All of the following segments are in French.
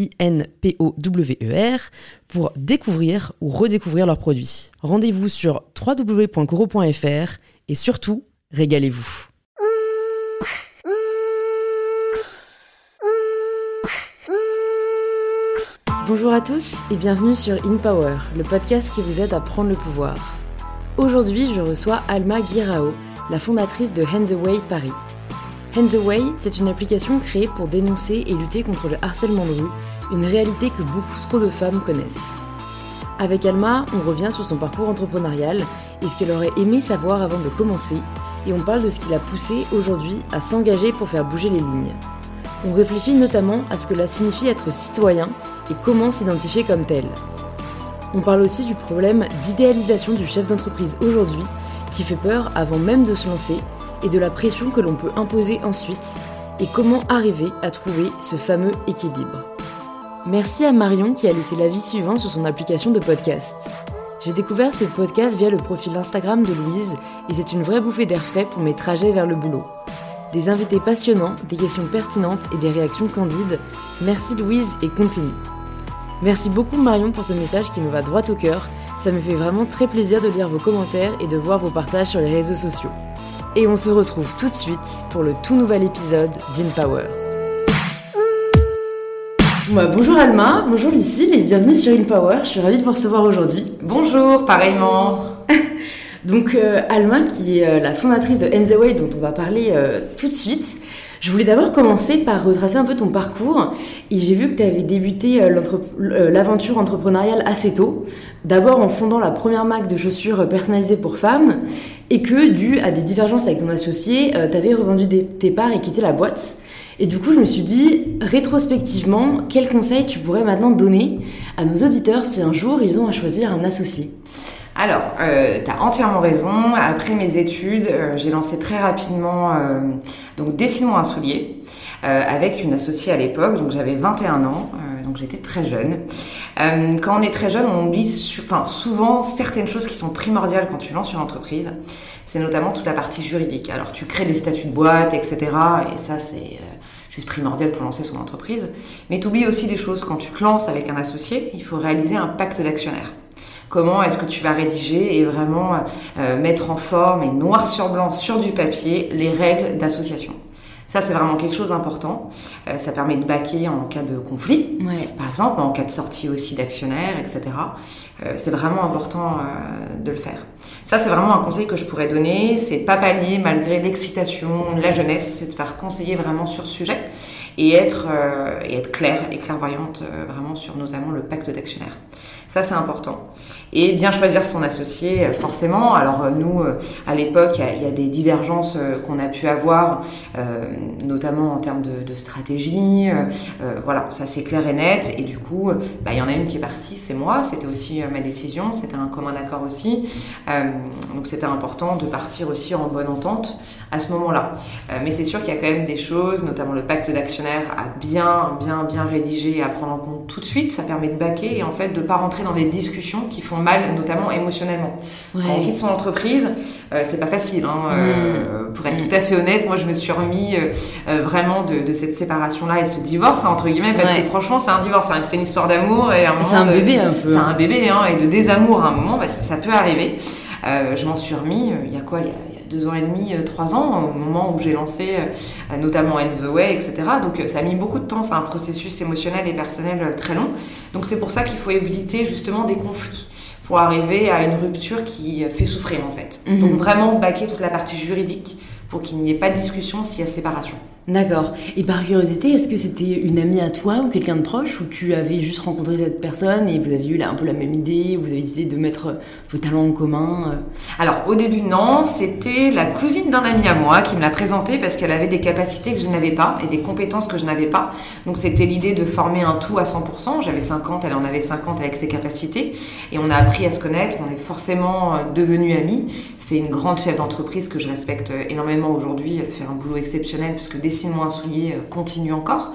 I-N-P-O-W-E-R, pour découvrir ou redécouvrir leurs produits. Rendez-vous sur www.coro.fr et surtout, régalez-vous. Bonjour à tous et bienvenue sur In Power, le podcast qui vous aide à prendre le pouvoir. Aujourd'hui, je reçois Alma Guirao, la fondatrice de Hands Away Paris. Hands Away, c'est une application créée pour dénoncer et lutter contre le harcèlement de rue, une réalité que beaucoup trop de femmes connaissent. Avec Alma, on revient sur son parcours entrepreneurial et ce qu'elle aurait aimé savoir avant de commencer, et on parle de ce qui l'a poussée aujourd'hui à s'engager pour faire bouger les lignes. On réfléchit notamment à ce que cela signifie être citoyen et comment s'identifier comme tel. On parle aussi du problème d'idéalisation du chef d'entreprise aujourd'hui qui fait peur avant même de se lancer et de la pression que l'on peut imposer ensuite et comment arriver à trouver ce fameux équilibre. Merci à Marion qui a laissé l'avis suivant sur son application de podcast. J'ai découvert ce podcast via le profil Instagram de Louise et c'est une vraie bouffée d'air frais pour mes trajets vers le boulot. Des invités passionnants, des questions pertinentes et des réactions candides. Merci Louise et continue. Merci beaucoup Marion pour ce message qui me va droit au cœur. Ça me fait vraiment très plaisir de lire vos commentaires et de voir vos partages sur les réseaux sociaux. Et on se retrouve tout de suite pour le tout nouvel épisode d'InPower. Bah, bonjour Alma, bonjour Lucille et bienvenue sur InPower. Je suis ravie de vous recevoir aujourd'hui. Bonjour, pareillement. Donc euh, Alma qui est euh, la fondatrice de Way dont on va parler euh, tout de suite. Je voulais d'abord commencer par retracer un peu ton parcours. Et j'ai vu que tu avais débuté l'aventure entrepreneuriale assez tôt. D'abord en fondant la première marque de chaussures personnalisées pour femmes et que, dû à des divergences avec ton associé, euh, tu avais revendu tes parts et quitté la boîte. Et du coup, je me suis dit, rétrospectivement, quels conseils tu pourrais maintenant donner à nos auditeurs si un jour ils ont à choisir un associé? Alors, euh, tu as entièrement raison. Après mes études, euh, j'ai lancé très rapidement euh, donc Dessine-moi un soulier avec une associée à l'époque. Donc j'avais 21 ans, donc j'étais très jeune. Euh, quand on est très jeune, on oublie enfin, souvent certaines choses qui sont primordiales quand tu lances une entreprise. C'est notamment toute la partie juridique. Alors tu crées des statuts de boîte, etc. Et ça, c'est euh, juste primordial pour lancer son entreprise. Mais tu oublies aussi des choses. Quand tu te lances avec un associé, il faut réaliser un pacte d'actionnaire. Comment est-ce que tu vas rédiger et vraiment euh, mettre en forme et noir sur blanc sur du papier les règles d'association ça, c'est vraiment quelque chose d'important. Euh, ça permet de baquer en cas de conflit, par exemple, en cas de sortie aussi d'actionnaires, etc. Euh, c'est vraiment important euh, de le faire. Ça, c'est vraiment un conseil que je pourrais donner. C'est pas panier malgré l'excitation, la jeunesse, c'est de faire conseiller vraiment sur ce sujet et être, et être claire et clairvoyante vraiment sur notamment le pacte d'actionnaires. Ça, c'est important et bien choisir son associé euh, forcément. Alors euh, nous, euh, à l'époque, il y, a des divergences qu'on a pu avoir, notamment en termes de, stratégie. voilà, ça c'est clair et net. Et du coup, bah, il y en a une qui est partie, c'est moi. C'était aussi ma décision, c'était un commun accord aussi. donc c'était important de partir aussi en bonne entente à ce moment-là. mais c'est sûr qu'il y a quand même des choses, notamment le pacte d'actionnaire, à bien, bien, bien rédiger et à prendre en compte tout de suite. Ça permet de baquer et en fait de pas rentrer dans des discussions qui font mal, notamment émotionnellement. Quand on quitte son entreprise, euh, c'est pas facile. Hein, euh, mm. pour être tout à fait honnête, moi je me suis remis euh, vraiment de, cette séparation-là et ce divorce, hein, entre guillemets, parce que franchement c'est un divorce, hein, c'est une histoire d'amour et C'est un bébé un peu. C'est un bébé hein, et de désamour à un moment, bah, ça, peut arriver. je m'en suis remis, il y a quoi il y a, deux ans et demi, trois ans, au moment où j'ai lancé notamment End the Way, etc. Donc ça a mis beaucoup de temps, c'est un processus émotionnel et personnel très long. Donc c'est pour ça qu'il faut éviter justement des conflits pour arriver à une rupture qui fait souffrir en fait. Mhm. Donc vraiment baquer toute la partie juridique pour qu'il n'y ait pas de discussion s'il y a séparation. D'accord. Et par curiosité, est-ce que c'était une amie à toi ou quelqu'un de proche ou tu avais juste rencontré cette personne et vous avez eu là, un peu la même idée, vous avez décidé de mettre vos talents en commun euh Alors au début non, c'était la cousine d'un ami à moi qui me l'a présenté parce qu'elle avait des capacités que je n'avais pas et des compétences que je n'avais pas. Donc c'était l'idée de former un tout à 100%. J'avais 50, elle en avait 50 avec ses capacités et on a appris à se connaître, on est forcément euh, devenus amis. C'est une grande chef d'entreprise que je respecte euh, énormément aujourd'hui. Elle fait un boulot exceptionnel puisque Dessine-moi un soulier euh, continue encore.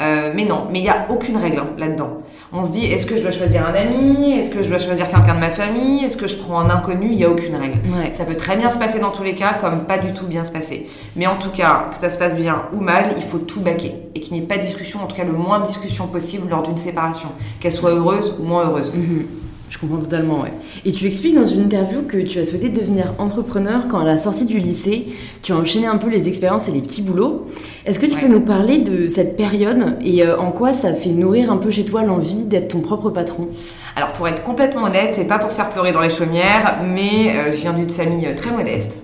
Euh, mais non, mais il n'y a aucune règle hein, là-dedans. On se dit, est-ce que je dois choisir un ami? Est-ce que je dois choisir quelqu'un de ma famille? Est-ce que je prends un inconnu? Il n'y a aucune règle. Ouais. Ça peut très bien se passer dans tous les cas, comme pas du tout bien se passer. Mais en tout cas, que ça se passe bien ou mal, il faut tout baquer. Et qu'il n'y ait pas de discussion, en tout cas le moins de discussion possible lors d'une séparation. Qu'elle soit heureuse ou moins heureuse. Mhm. Je comprends totalement, ouais. Et tu expliques dans une interview que tu as souhaité devenir entrepreneur quand à la sortie du lycée, tu as enchaîné un peu les expériences et les petits boulots. Est-ce que tu Ouais. peux nous parler de cette période et euh, en quoi ça fait nourrir un peu chez toi l'envie d'être ton propre patron? Alors pour être complètement honnête, c'est pas pour faire pleurer dans les chaumières, mais euh, je viens d'une famille euh, très modeste.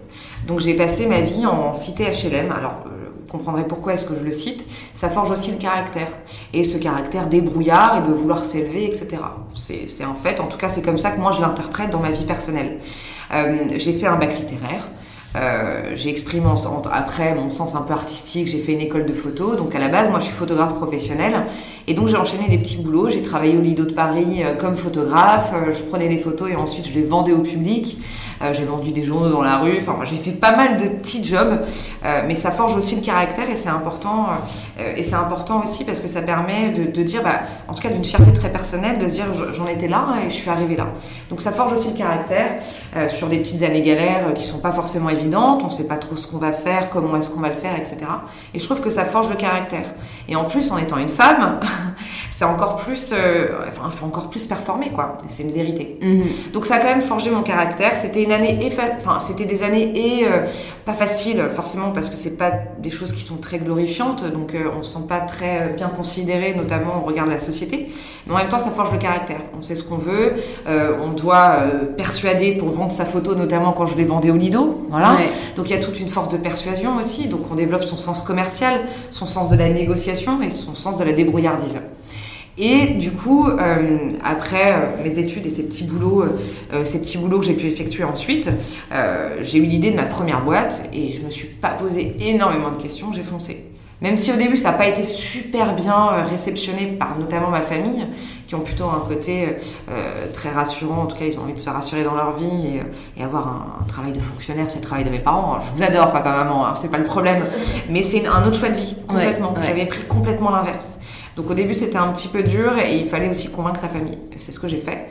Donc j'ai passé ma vie en cité HLM. Alors comprendrez pourquoi est-ce que je le cite. Ça forge aussi le caractère. Et ce caractère débrouillard et de vouloir s'élever, etc. C'est en fait, en tout cas c'est comme ça que moi je l'interprète dans ma vie personnelle. Euh, j'ai fait un bac littéraire. Euh, j'ai exprimé après mon sens un peu artistique, j'ai fait une école de photo. Donc à la base, moi je suis photographe professionnel. Et donc j'ai enchaîné des petits boulots. J'ai travaillé au Lido de Paris euh, comme photographe. Euh, je prenais des photos et ensuite je les vendais au public. J'ai vendu des journaux dans la rue. Enfin, j'ai fait pas mal de petits jobs. Mais ça forge aussi le caractère et c'est important. et c'est important aussi parce que ça permet de, dire, bah, en tout cas d'une fierté très personnelle, de se dire j'en étais là et je suis arrivée là. Donc ça forge aussi le caractère sur des petites années galères qui sont pas forcément On sait pas trop ce qu'on va faire, comment est-ce qu'on va le faire, etc. Et je trouve que ça forge le caractère. Et en plus, en étant une femme, c'est encore plus, euh, enfin, faut encore plus performer, quoi. C'est une vérité. Donc ça a quand même forgé mon caractère. C'était une année, enfin c'était des années et euh, pas faciles forcément parce que c'est pas des choses qui sont très glorifiantes, donc euh, on se sent pas très euh, bien considéré, notamment au regard de la société. Mais en même temps, ça forge le caractère. On sait ce qu'on veut, euh, on doit persuader pour vendre sa photo, notamment quand je les vendais au Lido. Voilà. Ouais. Donc il y a toute une force de persuasion aussi. Donc on développe son sens commercial, son sens de la négociation et son sens de la débrouillardise. Et du coup, euh, après euh, mes études et ces petits boulots, euh, ces petits boulots que j'ai pu effectuer ensuite, j'ai eu l'idée de ma première boîte et je me suis pas posé énormément de questions, j'ai foncé. Même si au début ça n'a pas été super bien réceptionné par notamment ma famille, qui ont plutôt un côté très rassurant, en tout cas ils ont envie de se rassurer dans leur vie et, et avoir un, un travail de fonctionnaire, c'est le travail de mes parents. Je vous adore papa, maman, hein, c'est pas le problème, mais c'est un autre choix de vie, complètement. Ouais, ouais. J'avais pris complètement l'inverse. Donc au début c'était un petit peu dur et il fallait aussi convaincre sa famille. C'est ce que j'ai fait.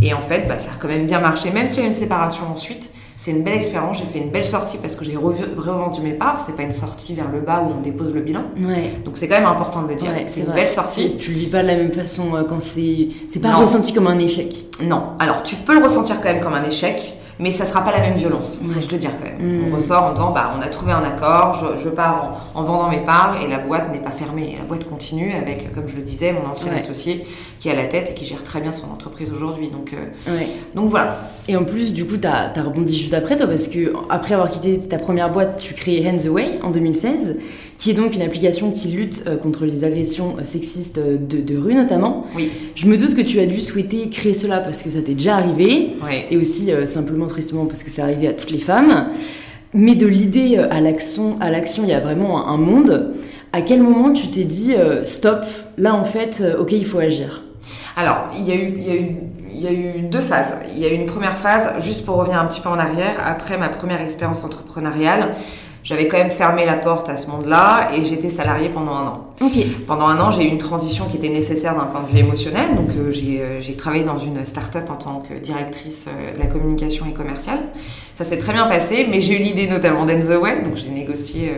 Et en fait bah, ça a quand même bien marché, même s'il y a eu une séparation ensuite. C'est une belle expérience, j'ai fait une belle sortie parce que j'ai revendu mes parts. C'est pas une sortie vers le bas où on dépose le bilan. Ouais. Donc c'est quand même important de le dire. Ouais, c'est une vrai. belle sortie. C'est- Tu le vis pas de la même façon euh, quand c'est. C'est pas Non. ressenti comme un échec. Non. Alors tu peux le ressentir quand même comme un échec, mais ça sera pas la même violence. Ouais. se le dire quand même. Mm. On ressort en disant bah on a trouvé un accord, je, je pars en, en vendant mes parts et la boîte n'est pas fermée. Et la boîte continue avec, comme je le disais, mon ancien Ouais. associé qui est à la tête et qui gère très bien son entreprise aujourd'hui. Donc euh, Ouais. donc voilà. Et en plus, du coup, t'as as rebondi juste après, toi, parce que après avoir quitté ta première boîte, tu crées Hands Away en 2016, qui est donc une application qui lutte euh, contre les agressions euh, sexistes euh, de, de rue notamment. Oui. Je me doute que tu as dû souhaiter créer cela parce que ça t'est déjà arrivé, Ouais. et aussi simplement tristement parce que c'est arrivé à toutes les femmes. Mais de l'idée à l'action, à l'action, il y a vraiment un, monde. À quel moment tu t'es dit stop, là en fait, ok, il faut agir? Alors, il y, a eu, il, y a eu, il y a eu deux phases. Il y a eu une première phase, juste pour revenir un petit peu en arrière, après ma première expérience entrepreneuriale, j'avais quand même fermé la porte à ce monde-là et j'étais salariée pendant un an. Pendant un an, j'ai eu une transition qui était nécessaire d'un point de vue émotionnel. Donc, euh, j'ai euh, j'ai travaillé dans une start-up en tant que directrice euh, de la communication et commerciale. Ça s'est très bien passé, mais j'ai eu l'idée notamment d'Enzo Way. Donc, j'ai négocié,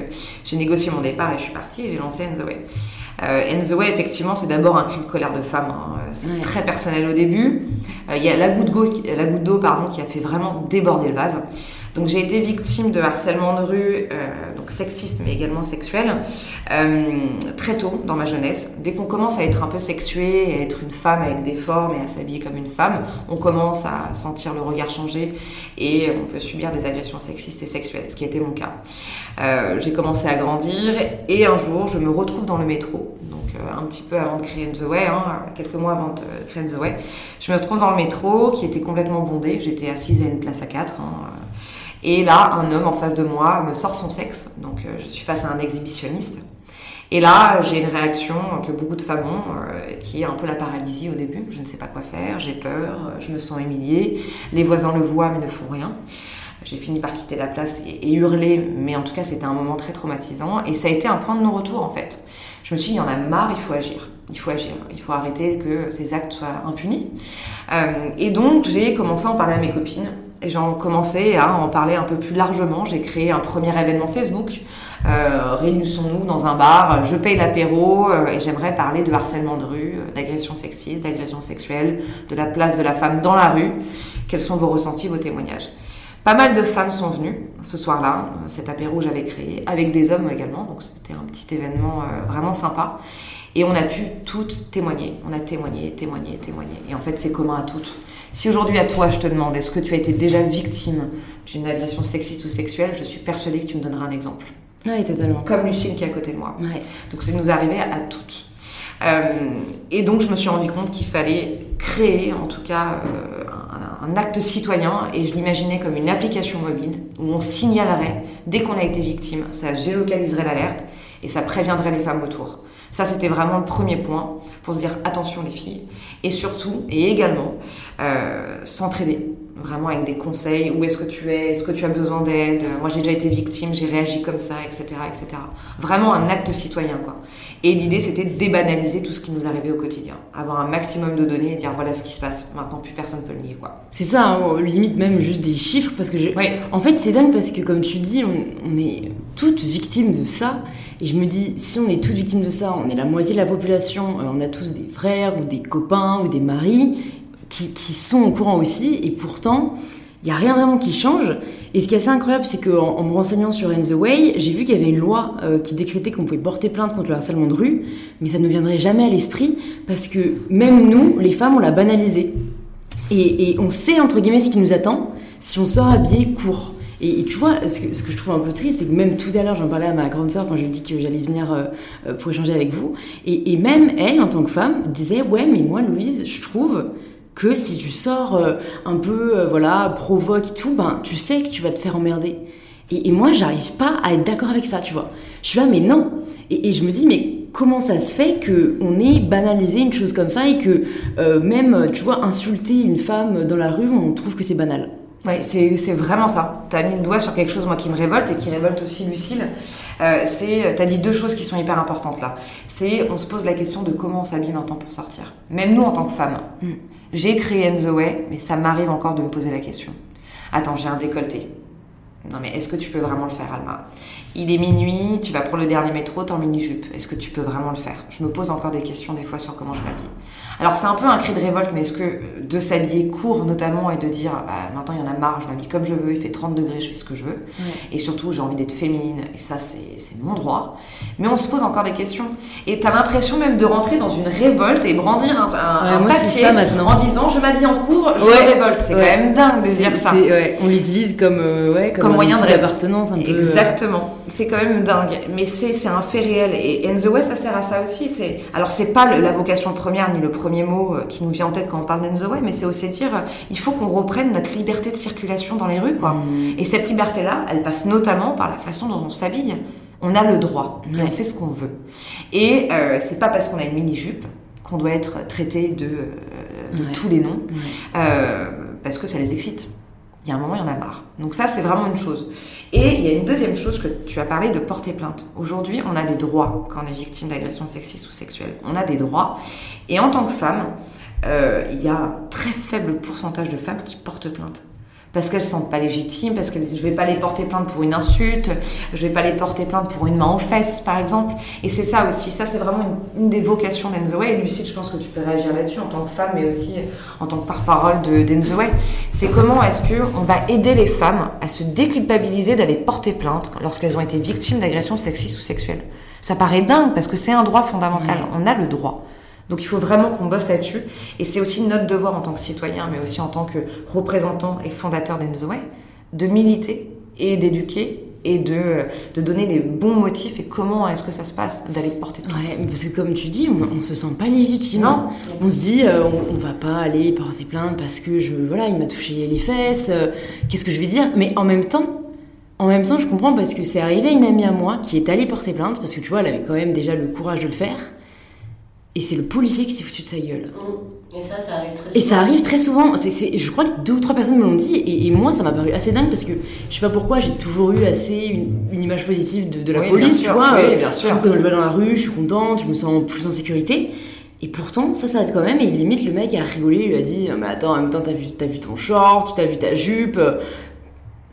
j'ai négocié mon départ et je suis partie et j'ai lancé Enzo Way. Euh, and the Way, effectivement, c'est d'abord un cri de colère de femme. Hein. C'est très personnel au début. Il y a la goutte d'eau, la goutte d'eau, pardon, qui a fait vraiment déborder le vase. Donc j'ai été victime de harcèlement de rue, euh, donc sexiste mais également sexuel, euh, très tôt dans ma jeunesse. Dès qu'on commence à être un peu sexué, à être une femme avec des formes et à s'habiller comme une femme, on commence à sentir le regard changer et on peut subir des agressions sexistes et sexuelles, ce qui a été mon cas. Euh, j'ai commencé à grandir et un jour je me retrouve dans le métro, donc un petit peu avant de créer The Way, hein, quelques mois avant de créer The Way. Je me retrouve dans le métro qui était complètement bondé, j'étais assise à une place à quatre. Hein, et là, un homme en face de moi me sort son sexe. Donc, euh, je suis face à un exhibitionniste. Et là, j'ai une réaction que beaucoup de femmes ont, euh, qui est un peu la paralysie au début. Je ne sais pas quoi faire, j'ai peur, je me sens humiliée. Les voisins le voient mais ne font rien. J'ai fini par quitter la place et, hurler, mais en tout cas, c'était un moment très traumatisant. Et ça a été un point de non-retour en fait. Je me suis dit, il y en a marre, il faut agir. Il faut agir. Il faut arrêter que ces actes soient impunis. Euh, et donc, j'ai commencé à en parler à mes copines. Et j'en commençais à en parler un peu plus largement. J'ai créé un premier événement Facebook. Euh, réunissons-nous dans un bar, je paye l'apéro euh, et j'aimerais parler de harcèlement de rue, euh, d'agression sexiste, d'agression sexuelle, de la place de la femme dans la rue. Quels sont vos ressentis, vos témoignages? Pas mal de femmes sont venues ce soir-là, cet apéro que j'avais créé, avec des hommes également, donc c'était un petit événement vraiment sympa. Et on a pu toutes témoigner. On a témoigné, témoigné, témoigné. Et en fait, c'est commun à toutes. Si aujourd'hui à toi je te demande est-ce que tu as été déjà victime d'une agression sexiste ou sexuelle, je suis persuadée que tu me donneras un exemple. Oui, totalement. Comme Lucille qui est à côté de moi. Donc c'est nous arrivé à toutes. Euh, et donc je me suis rendu compte qu'il fallait créer en tout cas euh, un, un, acte citoyen et je l'imaginais comme une application mobile où on signalerait dès qu'on a été victime, ça géolocaliserait l'alerte et ça préviendrait les femmes autour. Ça, c'était vraiment le premier point pour se dire attention les filles. Et surtout, et également, euh, s'entraider vraiment avec des conseils. Où est-ce que tu es? Est-ce que tu as besoin d'aide? Moi, j'ai déjà été victime, j'ai réagi comme ça, etc., etc. Vraiment un acte citoyen, quoi. Et l'idée, c'était de débanaliser tout ce qui nous arrivait au quotidien. Avoir un maximum de données et dire voilà ce qui se passe. Maintenant, plus personne ne peut le nier, quoi. C'est ça, hein, limite même juste des chiffres, parce que je... en fait, c'est dingue parce que, comme tu dis, on, on est toutes victimes de ça. Et je me dis, si on est toutes victimes de ça, on est la moitié de la population, euh, on a tous des frères ou des copains ou des maris qui, sont au courant aussi, et pourtant, il n'y a rien vraiment qui change. Et ce qui est assez incroyable, c'est qu'en en me renseignant sur In the Way, j'ai vu qu'il y avait une loi euh, qui décrétait qu'on pouvait porter plainte contre le harcèlement de rue, mais ça ne viendrait jamais à l'esprit parce que même nous, les femmes, on l'a banalisé. Et, et, on sait, entre guillemets, ce qui nous attend si on sort habillé court. Et, tu vois, ce que, je trouve un peu triste, c'est que même tout à l'heure, j'en parlais à ma grande sœur quand je lui ai dit que j'allais venir euh, euh, pour échanger avec vous. Et, et, même elle, en tant que femme, disait Ouais, mais moi, Louise, je trouve que si tu sors euh, un peu, voilà, provoque et tout, ben, tu sais que tu vas te faire emmerder. Et, et moi, j'arrive pas à être d'accord avec ça, tu vois. Je suis là, mais non. Et, je me dis, mais comment ça se fait qu'on ait banalisé une chose comme ça et que même, tu vois, insulter une femme dans la rue, on trouve que c'est banal? Ouais, c'est vraiment ça. Tu as mis le doigt sur quelque chose moi qui me révolte et qui révolte aussi Lucille. Euh, c'est, as dit deux choses qui sont hyper importantes là. C'est, on se pose la question de comment on s'habille maintenant pour sortir. Même nous en tant que femmes. Mm. J'ai créé In the Way, mais ça m'arrive encore de me poser la question. Attends, j'ai un décolleté. Non mais est-ce que tu peux vraiment le faire, Alma? Il est minuit, tu vas prendre le dernier métro, t'es en mini-jupe. Est-ce que tu peux vraiment le faire? Je me pose encore des questions des fois sur comment je m'habille. Alors c'est un peu un cri de révolte, mais est-ce que de s'habiller court notamment et de dire bah, maintenant il y en a marre, je m'habille comme je veux, il fait 30 degrés, je fais ce que je veux. Et surtout j'ai envie d'être féminine, et ça c'est mon droit. Mais on se pose encore des questions. Et t'as l'impression même de rentrer dans une révolte et brandir un, un, papier en disant je m'habille en court, je révolte. C'est quand même dingue de dire ça. On l'utilise comme, euh, comme, comme moyen d'appartenance un peu. Euh. Exactement. C'est quand même dingue. Mais c'est un fait réel. Et In the West, ça sert à ça aussi. Alors c'est pas la vocation première ni le premier premier mot euh, qui nous vient en tête quand on parle d'Enzo Way, mais c'est aussi dire euh, il faut qu'on reprenne notre liberté de circulation dans les rues, quoi. Mm. Et cette liberté-là, elle passe notamment par la façon dont on s'habille. On a le droit, on fait ce qu'on veut. Et euh, c'est pas parce qu'on a une mini-jupe qu'on doit être traité de, de tous les noms, parce que ça les excite il y a un moment, il y en a marre. Donc ça, c'est vraiment une chose. Et il y a une deuxième chose que tu as parlé de porter plainte. Aujourd'hui, on a des droits quand on est victime d'agression sexiste ou sexuelle. On a des droits. Et en tant que femme, euh, il y a un très faible pourcentage de femmes qui portent plainte. Parce qu'elles se sentent pas légitimes, parce que je vais pas les porter plainte pour une insulte, je vais pas les porter plainte pour une main aux fesses, par exemple. Et c'est ça aussi, ça c'est vraiment une, des vocations d'Enzoé. Et Lucille, je pense que tu peux réagir là-dessus en tant que femme, mais aussi en tant que porte-parole d'Enzoé. c'est comment est-ce qu'on va aider les femmes à se déculpabiliser d'aller porter plainte lorsqu'elles ont été victimes d'agressions sexistes ou sexuelles? Ça paraît dingue parce que c'est un droit fondamental. On a le droit. Donc il faut vraiment qu'on bosse là-dessus. Et c'est aussi notre devoir en tant que citoyen, mais aussi en tant que représentant et fondateur d'Enzoé, de militer et d'éduquer et de, de donner les bons motifs et comment est-ce que ça se passe d'aller porter plainte. Ouais, parce que comme tu dis, on, on se sent pas légitime. Non. On se dit, euh, on, va pas aller porter plainte parce que je, voilà, il m'a touché les fesses. Euh, qu'est-ce que je vais dire? Mais en même temps, en même temps, je comprends parce que c'est arrivé à une amie à moi qui est allée porter plainte parce que tu vois, elle avait quand même déjà le courage de le faire. Et c'est le policier qui s'est foutu de sa gueule. Mmh. Et ça, ça arrive très souvent. Et ça arrive très souvent. Je crois que deux ou trois personnes me l'ont dit. Et, moi, ça m'a paru assez dingue parce que je sais pas pourquoi, j'ai toujours eu assez une, image positive de, la police, tu vois. Oui, bien sûr. Quand je vais dans la rue, je suis contente, je me sens plus en sécurité. Et pourtant, ça, ça arrive quand même. Et limite, le mec a rigolé, il lui a dit Mais attends, en même temps, t'as vu, as vu ton short, t'as vu ta jupe.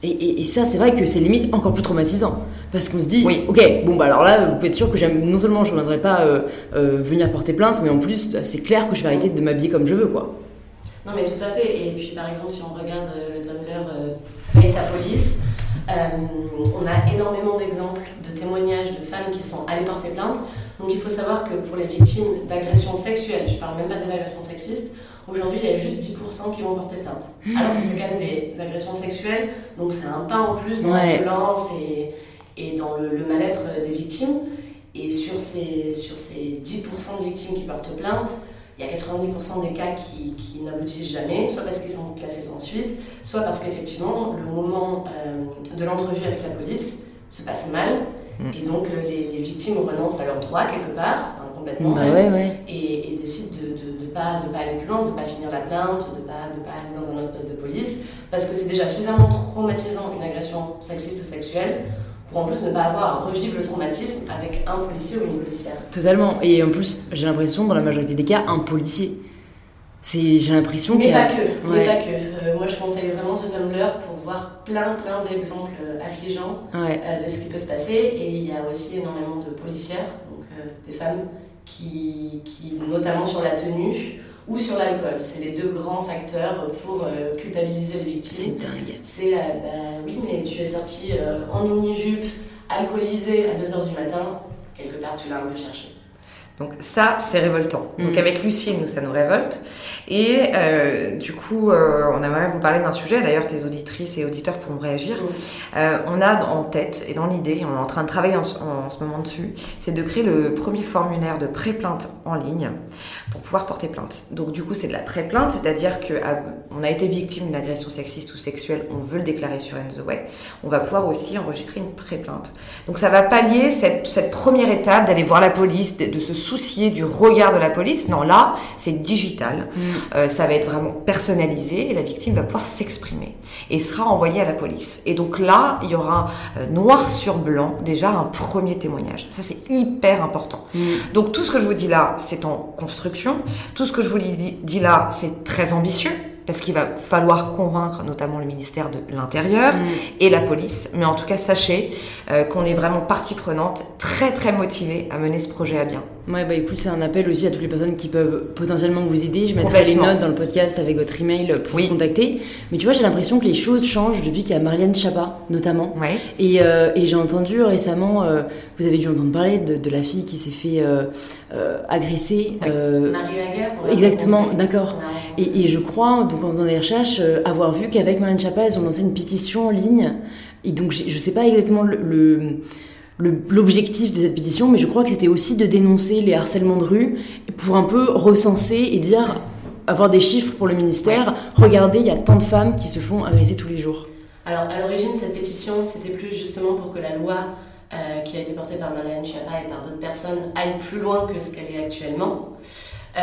Et, et ça, c'est vrai que c'est limite encore plus traumatisant. Parce qu'on se dit, oui. ok, bon bah alors là, vous pouvez être sûr que non seulement je ne reviendrai pas euh, euh, venir porter plainte, mais en plus, c'est clair que je vais arrêter de m'habiller comme je veux, quoi. Non mais tout à fait. Et puis par exemple, si on regarde euh, le Tumblr et ta police, on a énormément d'exemples de témoignages de femmes qui sont allées porter plainte. Donc il faut savoir que pour les victimes d'agressions sexuelles, je parle même pas des agressions sexistes, Aujourd'hui, il y a juste 10% qui vont porter plainte. Mmh. Alors que c'est quand même des agressions sexuelles, donc c'est un pas en plus dans la violence et, et dans le, mal-être des victimes. Et sur ces, sur ces 10% de victimes qui portent plainte, il y a 90% des cas qui, qui n'aboutissent jamais, soit parce qu'ils sont classés sans suite, soit parce qu'effectivement, le moment euh, de l'entrevue avec la police se passe mal, mm. et donc euh, les, victimes renoncent à leurs droits quelque part, complètement, bah Et, décident de ne de, pas, de pas aller plus loin, de ne pas finir la plainte, de ne pas, de pas aller dans un autre poste de police, parce que c'est déjà suffisamment traumatisant une agression sexiste ou sexuelle pour en plus ne pas avoir à revivre le traumatisme avec un policier ou une policière. Totalement. Et en plus, j'ai l'impression, dans la majorité des cas, un policier. C'est, j'ai l'impression qu'il Mais pas que, mais pas que. Euh, moi, je conseille vraiment ce Tumblr pour voir plein, plein d'exemples euh, affligeants euh, de ce qui peut se passer. Et il y a aussi énormément de policières, donc des femmes, qui, qui, notamment sur la tenue, ou sur l'alcool. C'est les deux grands facteurs pour euh, culpabiliser les victimes. C'est dingue. C'est, euh, bah, oui, mais tu es sorti euh, en mini-jupe, alcoolisé à 2h du matin, quelque part tu l'as un peu cherché. Donc ça, c'est révoltant. Donc mm. avec Lucie, nous, ça nous révolte. Et euh, du coup, euh, on aimerait vous parler d'un sujet. D'ailleurs, tes auditrices et auditeurs pourront réagir. Mm. Euh, on a en tête et dans l'idée, on est en train de travailler en, ce moment dessus, c'est de créer le premier formulaire de pré-plainte en ligne pour pouvoir porter plainte. Donc du coup, c'est de la pré-plainte, c'est-à-dire que on a été victime d'une agression sexiste ou sexuelle, on veut le déclarer sur Way. On va pouvoir aussi enregistrer une pré-plainte. Donc ça va pallier cette, cette première étape d'aller voir la police, de, de se soucier du regard de la police. Non, là, c'est digital. Mm. Euh, ça va être vraiment personnalisé et la victime va pouvoir s'exprimer et sera envoyée à la police. Et donc là, il y aura euh, noir sur blanc déjà un premier témoignage. Ça, c'est hyper important. Mm. Donc tout ce que je vous dis là, c'est en construction. Tout ce que je vous dis là, c'est très ambitieux parce qu'il va falloir convaincre notamment le ministère de l'Intérieur mm. et la police. Mais en tout cas, sachez euh, qu'on est vraiment partie prenante, très très motivée à mener ce projet à bien. Ouais, bah écoute, c'est un appel aussi à toutes les personnes qui peuvent potentiellement vous aider. Je mettrai les notes dans le podcast avec votre email pour vous contacter. Mais tu vois, j'ai l'impression que les choses changent depuis qu'il y a Marianne Chapa, notamment. Ouais. Et, euh, et j'ai entendu récemment, euh, vous avez dû entendre parler de, de la fille qui s'est fait agresser. Marie Laguerre. Exactement, d'accord. Et, et, je crois, donc en faisant des recherches, avoir vu qu'avec Marianne Chapa, elles ont lancé une pétition en ligne. Et donc, je sais pas exactement le l'objectif de cette pétition, mais je crois que c'était aussi de dénoncer les harcèlements de rue pour un peu recenser et dire, avoir des chiffres pour le ministère, regardez, il y a tant de femmes qui se font agresser tous les jours. Alors à l'origine, cette pétition, c'était plus justement pour que la loi euh, qui a été portée par Marianne Schiappa et par d'autres personnes aille plus loin que ce qu'elle est actuellement. Euh,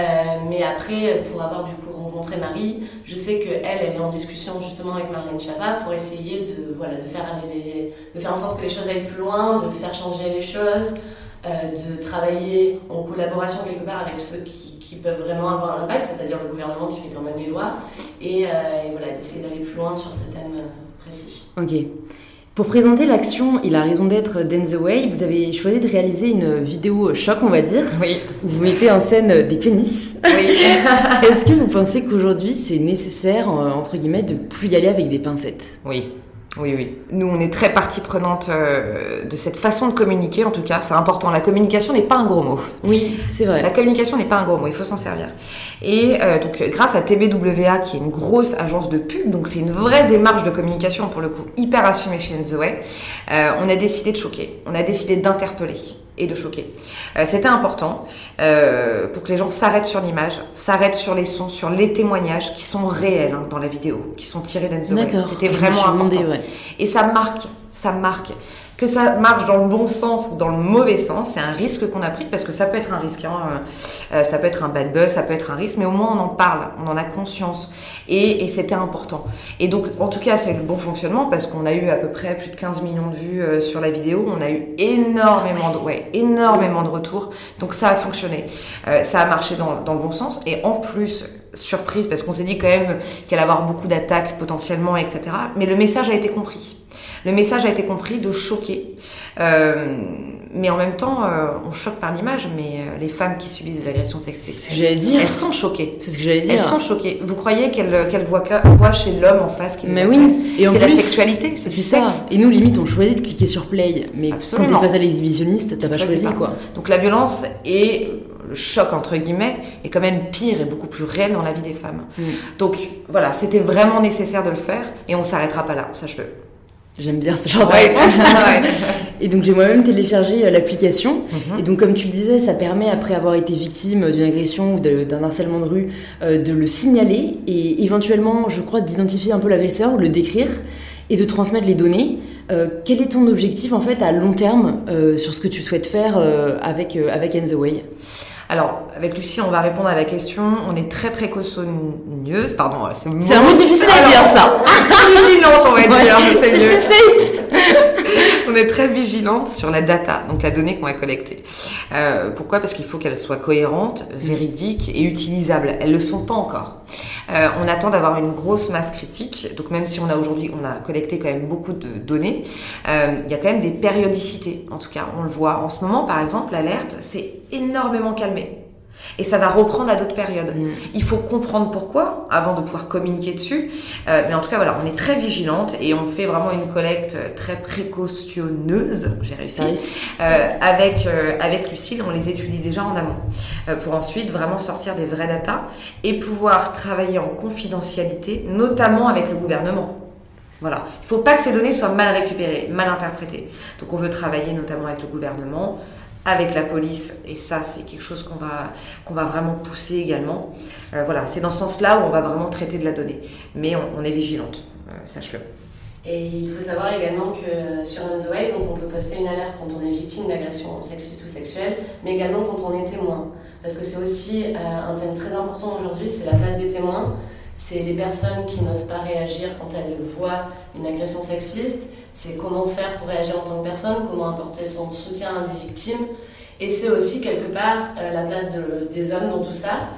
mais après, pour avoir du coup rencontré Marie, je sais qu'elle, elle est en discussion justement avec Marlène Chapa pour essayer de, voilà, de, faire aller de faire en sorte que les choses aillent plus loin, de faire changer les choses, euh, de travailler en collaboration quelque part avec ceux qui, peuvent vraiment avoir un impact, c'est-à-dire le gouvernement qui fait quand même les lois, et, et voilà, d'essayer d'aller plus loin sur ce thème précis. Ok. Pour présenter l'action Il a raison d'être Dance Away, vous avez choisi de réaliser une vidéo choc, on va dire, oui. où vous mettez en scène des pénis. Oui. Est-ce que vous pensez qu'aujourd'hui c'est nécessaire, entre guillemets, de plus y aller avec des pincettes? Oui. Oui, oui. Nous, on est très partie prenante euh, de cette façon de communiquer, en tout cas. C'est important. La communication n'est pas un gros mot. Oui, c'est vrai. La communication n'est pas un gros mot. Il faut s'en servir. Et euh, donc, grâce à TBWA, qui est une grosse agence de pub, donc c'est une vraie démarche de communication, pour le coup, hyper assumée chez Enzoé, euh, on a décidé de choquer. On a décidé d'interpeller et de choquer. Euh, C'était important euh, pour que les gens s'arrêtent sur l'image, s'arrêtent sur les sons, sur les témoignages qui sont réels hein, dans la vidéo, qui sont tirés d'Enzo. C'était vraiment important. Demandé, ouais. Et ça marque, ça marque. Que ça marche dans le bon sens ou dans le mauvais sens, c'est un risque qu'on a pris parce que ça peut être un risque, hein, euh, ça peut être un bad buzz, ça peut être un risque, mais au moins on en parle, on en a conscience et, c'était important. Et donc en tout cas c'est le bon fonctionnement parce qu'on a eu à peu près plus de 15 millions de vues euh, sur la vidéo, on a eu énormément de, ouais, énormément de retours, donc ça a fonctionné, euh, ça a marché dans, le bon sens et en plus surprise parce qu'on s'est dit quand même qu'il allait avoir beaucoup d'attaques potentiellement, etc. Mais le message a été compris. Le message a été compris de choquer. Euh, mais en même temps, euh, on choque par l'image, mais euh, les femmes qui subissent des agressions sexuelles, ce que j'allais dire. elles sont choquées. C'est ce que j'allais dire. Elles sont choquées. Vous croyez qu'elles qu'elles voient chez l'homme en face qui Mais oui. C'est la sexualité, c'est ça. Et nous, limite, on choisit de cliquer sur play, mais Absolument. quand t'es face à l'exhibitionniste, t'as pas choisi quoi. Donc la violence et le choc entre guillemets est quand même pire et beaucoup plus réel dans la vie des femmes. Mm. Donc voilà, c'était vraiment nécessaire de le faire et on s'arrêtera pas là, sache-le. J'aime bien ce genre de réponse. et donc j'ai moi-même téléchargé euh, l'application. Mhm. Et donc comme tu le disais, ça permet après avoir été victime d'une agression ou d'un harcèlement de rue euh, de le signaler et éventuellement, je crois, d'identifier un peu l'agresseur, le décrire et de transmettre les données. Euh, quel est ton objectif en fait à long terme sur ce que tu souhaites faire avec, avec the Way alors, avec Lucie, on va répondre à la question. On est très précautionneuse, pardon, c'est un mot difficile à dire ça. Vigilante, on va dire, c'est mieux. On est très vigilante sur la data, donc la donnée qu'on va collecter. Euh, pourquoi? Parce qu'il faut qu'elle soit cohérente, véridique et utilisable. Elles le sont pas encore. Euh, on attend d'avoir une grosse masse critique. Donc même si on a aujourd'hui, on a collecté quand même beaucoup de données, euh, il y a quand même des périodicités. En tout cas, on le voit en ce moment, par exemple, l'alerte s'est énormément calmée. Et ça va reprendre à d'autres périodes. Mm. Il faut comprendre pourquoi avant de pouvoir communiquer dessus. Euh, mais en tout cas, voilà, on est très vigilante et on fait vraiment une collecte très précautionneuse. J'ai réussi. Euh, avec euh, avec Lucille, on les étudie déjà en amont euh, pour ensuite vraiment sortir des vrais datas et pouvoir travailler en confidentialité, notamment avec le gouvernement. Voilà. Il ne faut pas que ces données soient mal récupérées, mal interprétées. Donc on veut travailler notamment avec le gouvernement, avec la police, et ça c'est quelque chose qu'on va, qu'on va vraiment pousser également. Euh, voilà, c'est dans ce sens-là où on va vraiment traiter de la donnée, mais on, est vigilante, euh, sache-le. Et il faut savoir également que sur Way, donc on peut poster une alerte quand on est victime d'agression sexiste ou sexuelle, mais également quand on est témoin. Parce que c'est aussi euh, un thème très important aujourd'hui, c'est la place des témoins c'est les personnes qui n'osent pas réagir quand elles voient une agression sexiste, c'est comment faire pour réagir en tant que personne, comment apporter son soutien à des victimes, et c'est aussi quelque part euh, la place des hommes dans tout ça,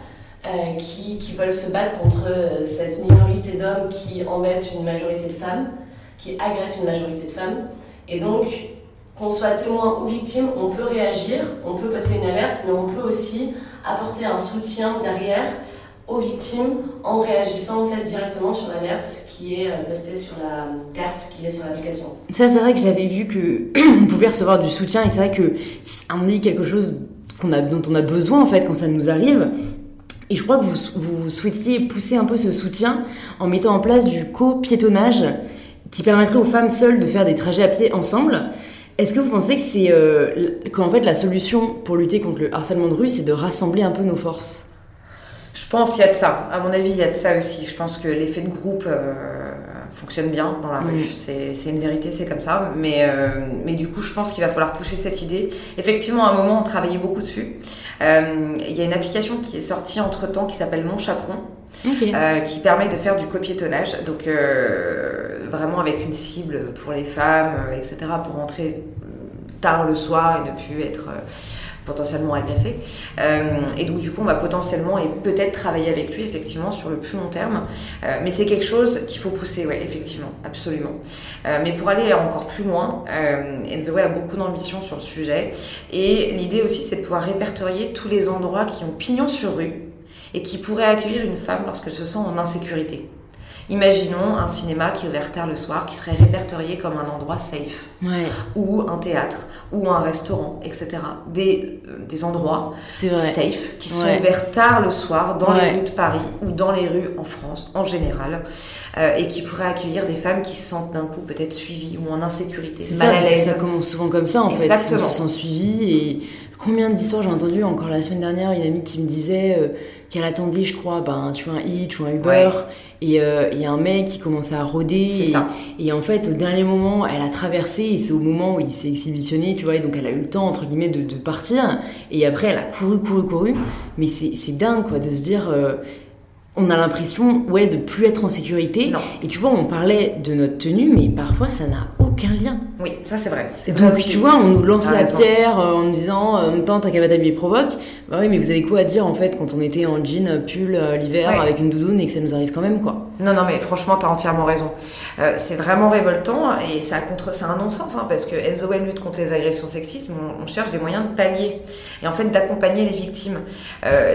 euh, qui, qui, veulent se battre contre euh, cette minorité d'hommes qui embêtent une majorité de femmes, qui agressent une majorité de femmes, et donc qu'on soit témoin ou victime, on peut réagir, on peut poster une alerte, mais on peut aussi apporter un soutien derrière aux victimes en réagissant en fait directement sur l'alerte qui est euh, postée sur la carte qui est sur l'application. Ça c'est vrai que j'avais vu que on pouvait recevoir du soutien et c'est vrai que c'est quelque chose qu'on a, dont on a besoin en fait quand ça nous arrive. Et je crois que vous, vous souhaitiez pousser un peu ce soutien en mettant en place du co-piétonnage qui permettrait aux femmes seules de faire des trajets à pied ensemble. Est-ce que vous pensez que c'est euh, qu'en fait la solution pour lutter contre le harcèlement de rue, c'est de rassembler un peu nos forces? Je pense qu'il y a de ça. À mon avis, il y a de ça aussi. Je pense que l'effet de groupe euh, fonctionne bien dans la rue. C'est une vérité, c'est comme ça. Mais, euh, mais du coup, je pense qu'il va falloir pousser cette idée. Effectivement, à un moment, on travaillait beaucoup dessus. Euh, il y a une application qui est sortie entre-temps qui s'appelle Mon Chaperon. qui permet de faire du copiétonnage, donc vraiment avec une cible pour les femmes, etc., pour rentrer tard le soir et ne plus être potentiellement agressé. Euh, et donc du coup, on va potentiellement et peut-être travailler avec lui effectivement sur le plus long terme. Euh, mais c'est quelque chose qu'il faut pousser, ouais, effectivement, absolument. Euh, mais pour aller encore plus loin, Enzo a beaucoup d'ambition sur le sujet. Et l'idée aussi, c'est de pouvoir répertorier tous les endroits qui ont pignon sur rue et qui pourraient accueillir une femme lorsqu'elle se sent en insécurité. Imaginons un cinéma qui est ouvert tard le soir, qui serait répertorié comme un endroit safe, ou un théâtre, ou un restaurant, etc. Des, euh, des endroits safe qui sont ouverts tard le soir dans les rues de Paris ou dans les rues en France en général. Euh, et qui pourraient accueillir des femmes qui se sentent d'un coup peut-être suivies ou en insécurité, mal à l'aise. Ça commence souvent comme ça en Exactement. fait, ils se sentent suivis et combien d'histoires j'ai entendu encore la semaine dernière une amie qui me disait euh, qu'elle attendait, je crois, ben, tu vois, un Hitch ou un Uber, et euh, il y a un mec qui commençait à rôder, et, en fait, au dernier moment, elle a traversé, et c'est au moment où il s'est exhibitionné, tu vois, et donc elle a eu le temps, entre guillemets, de, partir, et après, elle a couru, couru, couru, mais c'est dingue, quoi, de se dire... Euh, on a l'impression ouais de plus être en sécurité. Et tu vois on parlait de notre tenue mais parfois ça n'a aucun lien. Oui ça c'est vrai. C'est donc tu vois on nous lance la pierre euh, en nous disant en même temps t'as qu'à provoque bah oui mais vous avez quoi à dire en fait quand on était en jean pull euh, l'hiver avec une doudoune et que ça nous arrive quand même quoi? Non non mais franchement t'as entièrement raison. Euh, c'est vraiment révoltant et ça contre c'est un non-sens hein, parce que Enzo lutte contre les agressions sexistes on, on, cherche des moyens de pallier et en fait d'accompagner les victimes.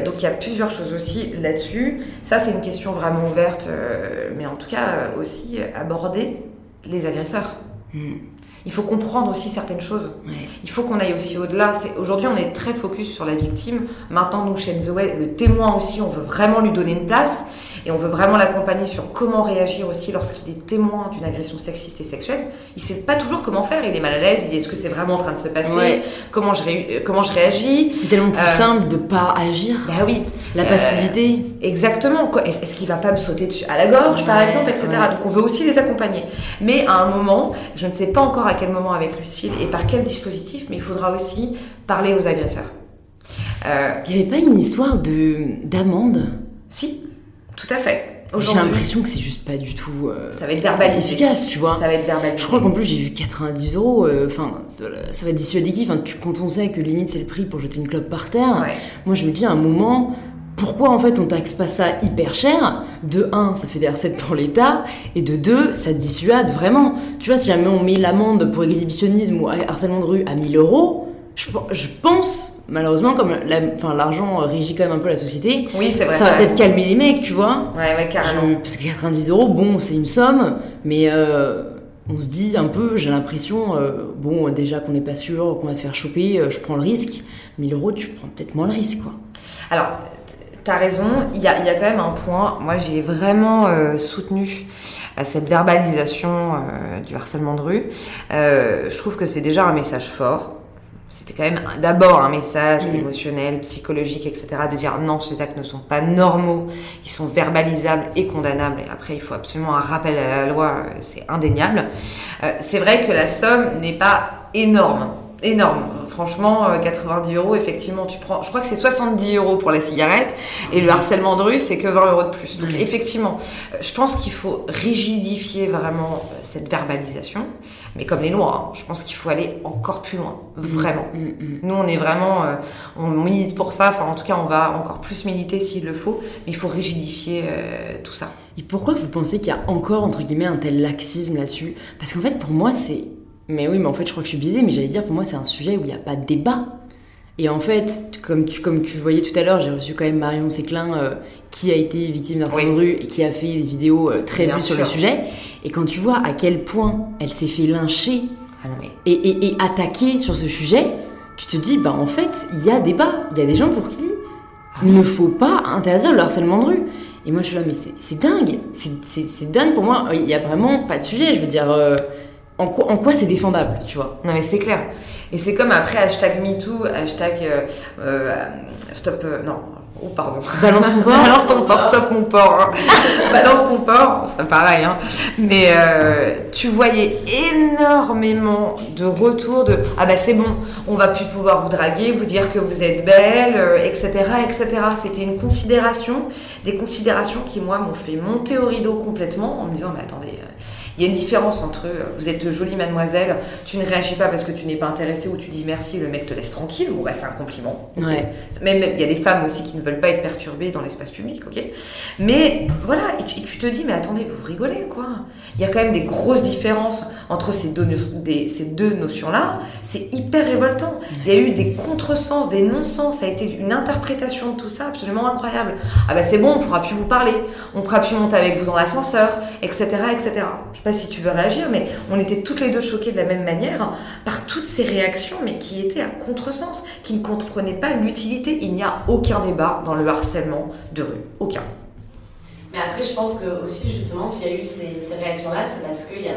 Donc il y a plusieurs choses aussi là-dessus. Ça, c'est une question vraiment ouverte, euh, mais en tout cas euh, aussi aborder les agresseurs. Hmm. Il faut comprendre aussi certaines choses. Il faut qu'on aille aussi au-delà. Aujourd'hui, on est très focus sur la victime. Maintenant, nous, chez Zoé, le témoin aussi, on veut vraiment lui donner une place. Et on veut vraiment l'accompagner sur comment réagir aussi lorsqu'il est témoin d'une agression sexiste et sexuelle. Il sait pas toujours comment faire, il est mal à l'aise, il dit est-ce que c'est vraiment en train de se passer, comment, je euh, comment je réagis? C'est tellement plus euh, simple de pas agir. Bah oui. La passivité. Euh, exactement. Est-ce est qu'il va pas me sauter dessus? À la gorge, par exemple, etc. Donc on veut aussi les accompagner. Mais à un moment, je ne sais pas encore à quel moment avec Lucille et par quel dispositif, mais il faudra aussi parler aux agresseurs. Il n'y avait pas une histoire de d'amende? Si, tout à fait. J'ai l'impression que c'est juste pas du tout. Euh, ça va être verbalisé. Efficace, tu vois. Ça va être verbalisé. Je crois qu'en plus j'ai vu 90 euros. Euh, enfin, ça, va dissuader qui? Enfin, quand on sait que limite c'est le prix pour jeter une clope par terre. Moi, je me dis à un moment. Pourquoi en fait on taxe pas ça hyper cher? De 1, ça fait des recettes pour l'État, et de 2, ça dissuade vraiment. Tu vois, si jamais on met l'amende pour exhibitionnisme ou harcèlement de rue à 1000 euros, je, je pense malheureusement, comme l'argent régit quand même un peu la société, oui, c'est vrai, ça va peut-être calmer les mecs, tu vois. Ouais, ouais, carrément. parce que 90 euros, bon, c'est une somme, mais euh, on se dit un peu, j'ai l'impression, euh, bon, déjà qu'on n'est pas sûr, qu'on va se faire choper, euh, je prends le risque. 1000 euros, tu prends peut-être moins le risque, quoi. Alors, t'as raison, il y a, y a, quand même un point. Moi, j'ai vraiment soutenu cette verbalisation du harcèlement de rue. je trouve que c'est déjà un message fort c'était quand même d'abord un message mm. émotionnel, psychologique, etc. de dire non, ces actes ne sont pas normaux, ils sont verbalisables et condamnables. Et après, il faut absolument un rappel à la loi, euh, c'est indéniable. Euh, c'est vrai que la somme n'est pas énorme, énorme. Franchement, 90 euh, euros, effectivement, tu prends. Je crois que c'est 70 euros pour la cigarette et le harcèlement de rue, c'est que 20 euros de plus. Donc, effectivement, euh, je pense qu'il faut rigidifier vraiment euh, cette verbalisation. Mais comme les lois, hein, je pense qu'il faut aller encore plus loin, mm. vraiment. Mm, mm. Nous, on est vraiment, on milite pour ça. Enfin, en tout cas, on va encore plus militer s'il le faut. Mais il faut rigidifier tout ça. Et pourquoi vous pensez qu'il y a encore entre guillemets un tel laxisme là-dessus? Parce qu'en fait, pour moi, c'est mais oui, mais en fait, je crois que je suis biaisée, mais j'allais dire, pour moi, c'est un sujet où il n'y a pas de débat. Et en fait, comme tu, comme tu voyais tout à l'heure, j'ai reçu quand même Marion Séclin, euh, qui a été victime d'un oui. de rue et qui a fait des vidéos euh, très vues sur le sujet. Et quand tu vois à quel point elle s'est fait lyncher ah et, et, et, attaquer sur ce sujet, tu te dis, bah en fait, il y a débat. Il y a des gens pour qui il ne faut pas interdire le harcèlement de rue. Et moi, je suis là, mais c'est dingue. C'est dingue pour moi. Il n'y a vraiment pas de sujet. Je veux dire. Euh, en quoi, en quoi c'est défendable, tu vois? Non mais c'est clair. Et c'est comme après hashtag MeToo, hashtag euh, euh, stop, euh, non, oh pardon. Balance ton porc. Balance ton porc, stop mon porc. Hein. Balance ton porc, c'est pareil. Hein. Mais tu voyais énormément de retours de ah bah c'est bon, on va plus pouvoir vous draguer, vous dire que vous êtes belle, etc., etc. C'était une considération, des considérations qui moi m'ont fait monter au rideau complètement en me disant mais attendez Il y a une différence entre euh, vous êtes jolie mademoiselle, tu ne réagis pas parce que tu n'es pas intéressée ou tu dis merci, le mec te laisse tranquille, bon bah c'est un compliment. Ouais. Même il y a des femmes aussi qui ne veulent pas être perturbées dans l'espace public, ok Mais voilà, et tu, et tu te dis, mais attendez, vous rigolez quoi Il y a quand même des grosses différences entre ces deux, no- des- ces deux notions-là. C'est hyper révoltant. Il y a eu des contresens, des non-sens. Ça a été une interprétation de tout ça absolument incroyable. Ah bah c'est bon, on pourra plus vous parler, on pourra plus monter avec vous dans l'ascenseur, etc., etc. Je sais pas si tu veux réagir, mais on était toutes les deux choquées de la même manière par toutes ces réactions, mais qui étaient à contresens, qui ne comprenaient pas l'utilité. Il n'y a aucun débat dans le harcèlement de rue, aucun. Mais après, je pense que aussi, justement, s'il y a eu ces, ces réactions-là, c'est parce qu'il n'y a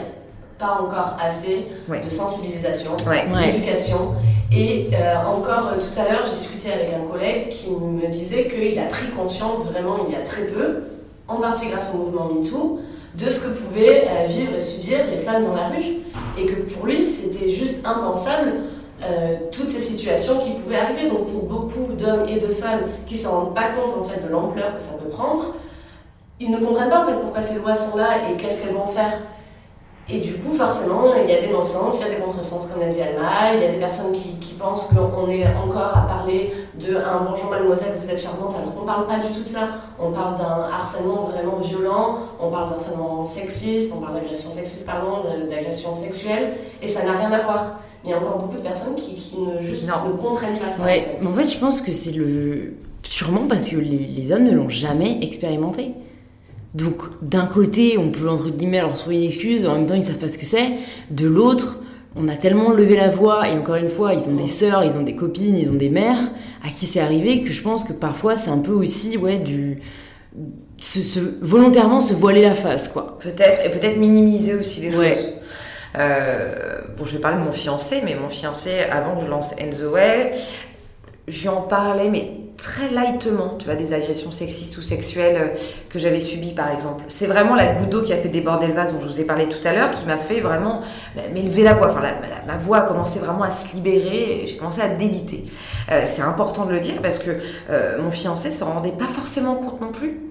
pas encore assez Ouais. de sensibilisation, Ouais. D'éducation. Et euh, encore euh, tout à l'heure, je discutais avec un collègue qui me disait qu'il a pris conscience vraiment il y a très peu, en partie grâce au mouvement MeToo, de ce que pouvaient euh, vivre et subir les femmes dans la rue. Et que pour lui, c'était juste impensable euh, toutes ces situations qui pouvaient arriver. Donc pour beaucoup d'hommes et de femmes qui ne se rendent pas compte en fait de l'ampleur que ça peut prendre, ils ne comprennent pas en fait pourquoi ces lois sont là et qu'est-ce qu'elles vont faire. Et du coup, forcément, il y a des non-sens, il y a des contresens, comme l'a dit Alma, il y a des personnes qui, qui pensent qu'on est encore à parler de un bonjour mademoiselle, vous êtes charmante, alors qu'on parle pas du tout de ça. On parle d'un harcèlement vraiment violent, on parle d'harcèlement sexiste, on parle d'agression sexiste, pardon, d'agression sexuelle, et ça n'a rien à voir. Il y a encore beaucoup de personnes qui, qui ne, juste ne comprennent pas ça. Ouais, en fait. mais en fait, je pense que c'est le. Sûrement parce que les, les hommes ne l'ont jamais expérimenté. Donc, d'un côté, on peut entre guillemets leur trouver une excuse, en même temps, ils savent pas ce que c'est. De l'autre, on a tellement levé la voix, et encore une fois, ils ont des sœurs, ils ont des copines, ils ont des mères, à qui c'est arrivé, que je pense que parfois, c'est un peu aussi, ouais, du. Se, se- volontairement se voiler la face, quoi. Peut-être, et peut-être minimiser aussi les Ouais. choses. Euh, bon, je vais parler de mon fiancé, mais mon fiancé, avant que je lance the Way, je lui en parlais, mais très lightement, tu vois, des agressions sexistes ou sexuelles euh, que j'avais subies, par exemple. C'est vraiment la goutte d'eau qui a fait déborder le vase dont je vous ai parlé tout à l'heure, qui m'a fait vraiment euh, m'élever la voix. Enfin, ma voix a commencé vraiment à se libérer, et j'ai commencé à débiter. Euh, c'est important de le dire parce que euh, mon fiancé se rendait pas forcément compte non plus.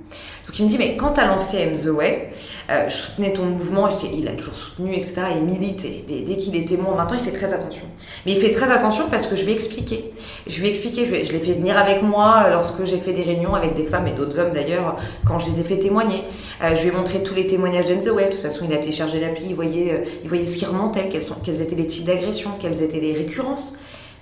Donc il me dit, mais quand tu as lancé M The Way, euh, je soutenais ton mouvement, il a toujours soutenu, etc. Il milite, et dès, qu'il est témoin, maintenant il fait très attention. Mais il fait très attention parce que je lui ai expliqué. Je lui ai expliqué, je, l'ai fait venir avec moi euh, lorsque j'ai fait des réunions avec des femmes et d'autres hommes d'ailleurs, quand je les ai fait témoigner. Euh, je lui ai montré tous les témoignages d'M The Way. De toute façon, il a téléchargé l'appli, il voyait, il voyait ce qui remontait, quels, quels étaient les types d'agressions, quelles étaient les récurrences.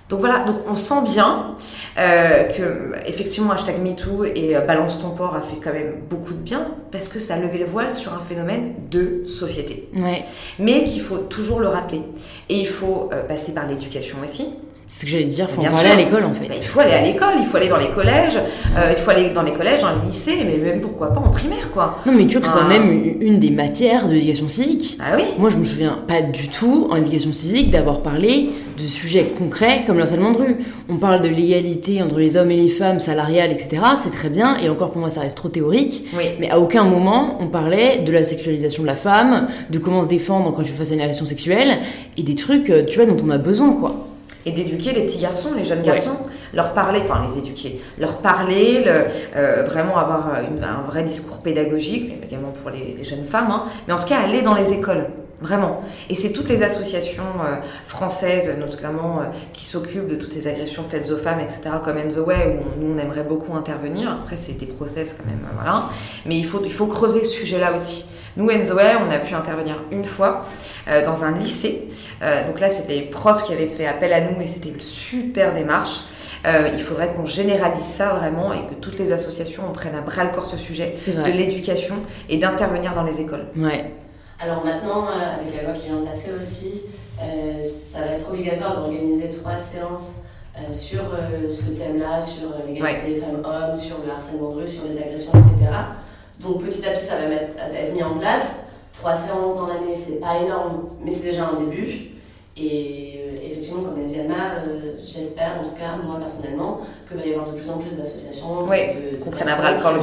Donc voilà, donc on sent bien euh, que effectivement hashtag MeToo et euh, Balance ton port a fait quand même beaucoup de bien parce que ça a levé le voile sur un phénomène de société. Ouais. Mais qu'il faut toujours le rappeler. Et il faut euh, passer par l'éducation aussi. C'est ce que j'allais dire, faut Bien parler sûr. à l'école en fait. Bah, il faut aller à l'école, il faut aller dans les collèges, euh, il faut aller dans les collèges, dans les lycées, mais même pourquoi pas en primaire quoi. Non, mais tu vois que ce soit Ah. même une des matières de l'éducation civique. Ah oui Moi, je me souviens pas du tout, en éducation civique, d'avoir parlé de sujets concrets comme le harcèlement de rue. On parle de l'égalité entre les hommes et les femmes, salariale, etc. C'est très bien, et encore pour moi, ça reste trop théorique. Oui. Mais à aucun moment, on parlait de la sexualisation de la femme, de comment se défendre quand tu fais face à une agression sexuelle, et des trucs, euh, tu vois, dont on a besoin, quoi. Et d'éduquer les petits garçons, les jeunes Ouais. garçons, leur parler, enfin les éduquer, leur parler, le- euh, vraiment avoir une- un vrai discours pédagogique, mais également pour les, les jeunes femmes, hein. mais en tout cas aller dans les écoles. Vraiment. Et c'est toutes les associations euh, françaises, notamment, euh, qui s'occupent de toutes ces agressions faites aux femmes, etc., comme In the Way, où nous, on aimerait beaucoup intervenir. Après, c'est des process quand même, voilà. Mais il faut, il faut creuser ce sujet-là aussi. Nous, Way, on a pu intervenir une fois euh, dans un lycée. Euh, donc là, c'était les profs qui avaient fait appel à nous et c'était une super démarche. Euh, il faudrait qu'on généralise ça vraiment et que toutes les associations on prenne à bras le corps ce sujet de l'éducation et d'intervenir dans les écoles. Ouais. Alors maintenant, euh, avec la loi qui vient de passer aussi, euh, ça va être obligatoire d'organiser trois séances euh, sur euh, ce thème-là, sur euh, l'égalité femmes-hommes, sur le harcèlement de rue, sur les agressions, etc. Donc petit à petit, ça va, mettre, ça va être mis en place. Trois séances dans l'année, c'est pas énorme, mais c'est déjà un début. Et euh, effectivement, comme l'a dit Anna, euh, j'espère, en tout cas, moi personnellement, qu'il va y avoir de plus en plus d'associations, Oui, de, de personnes corps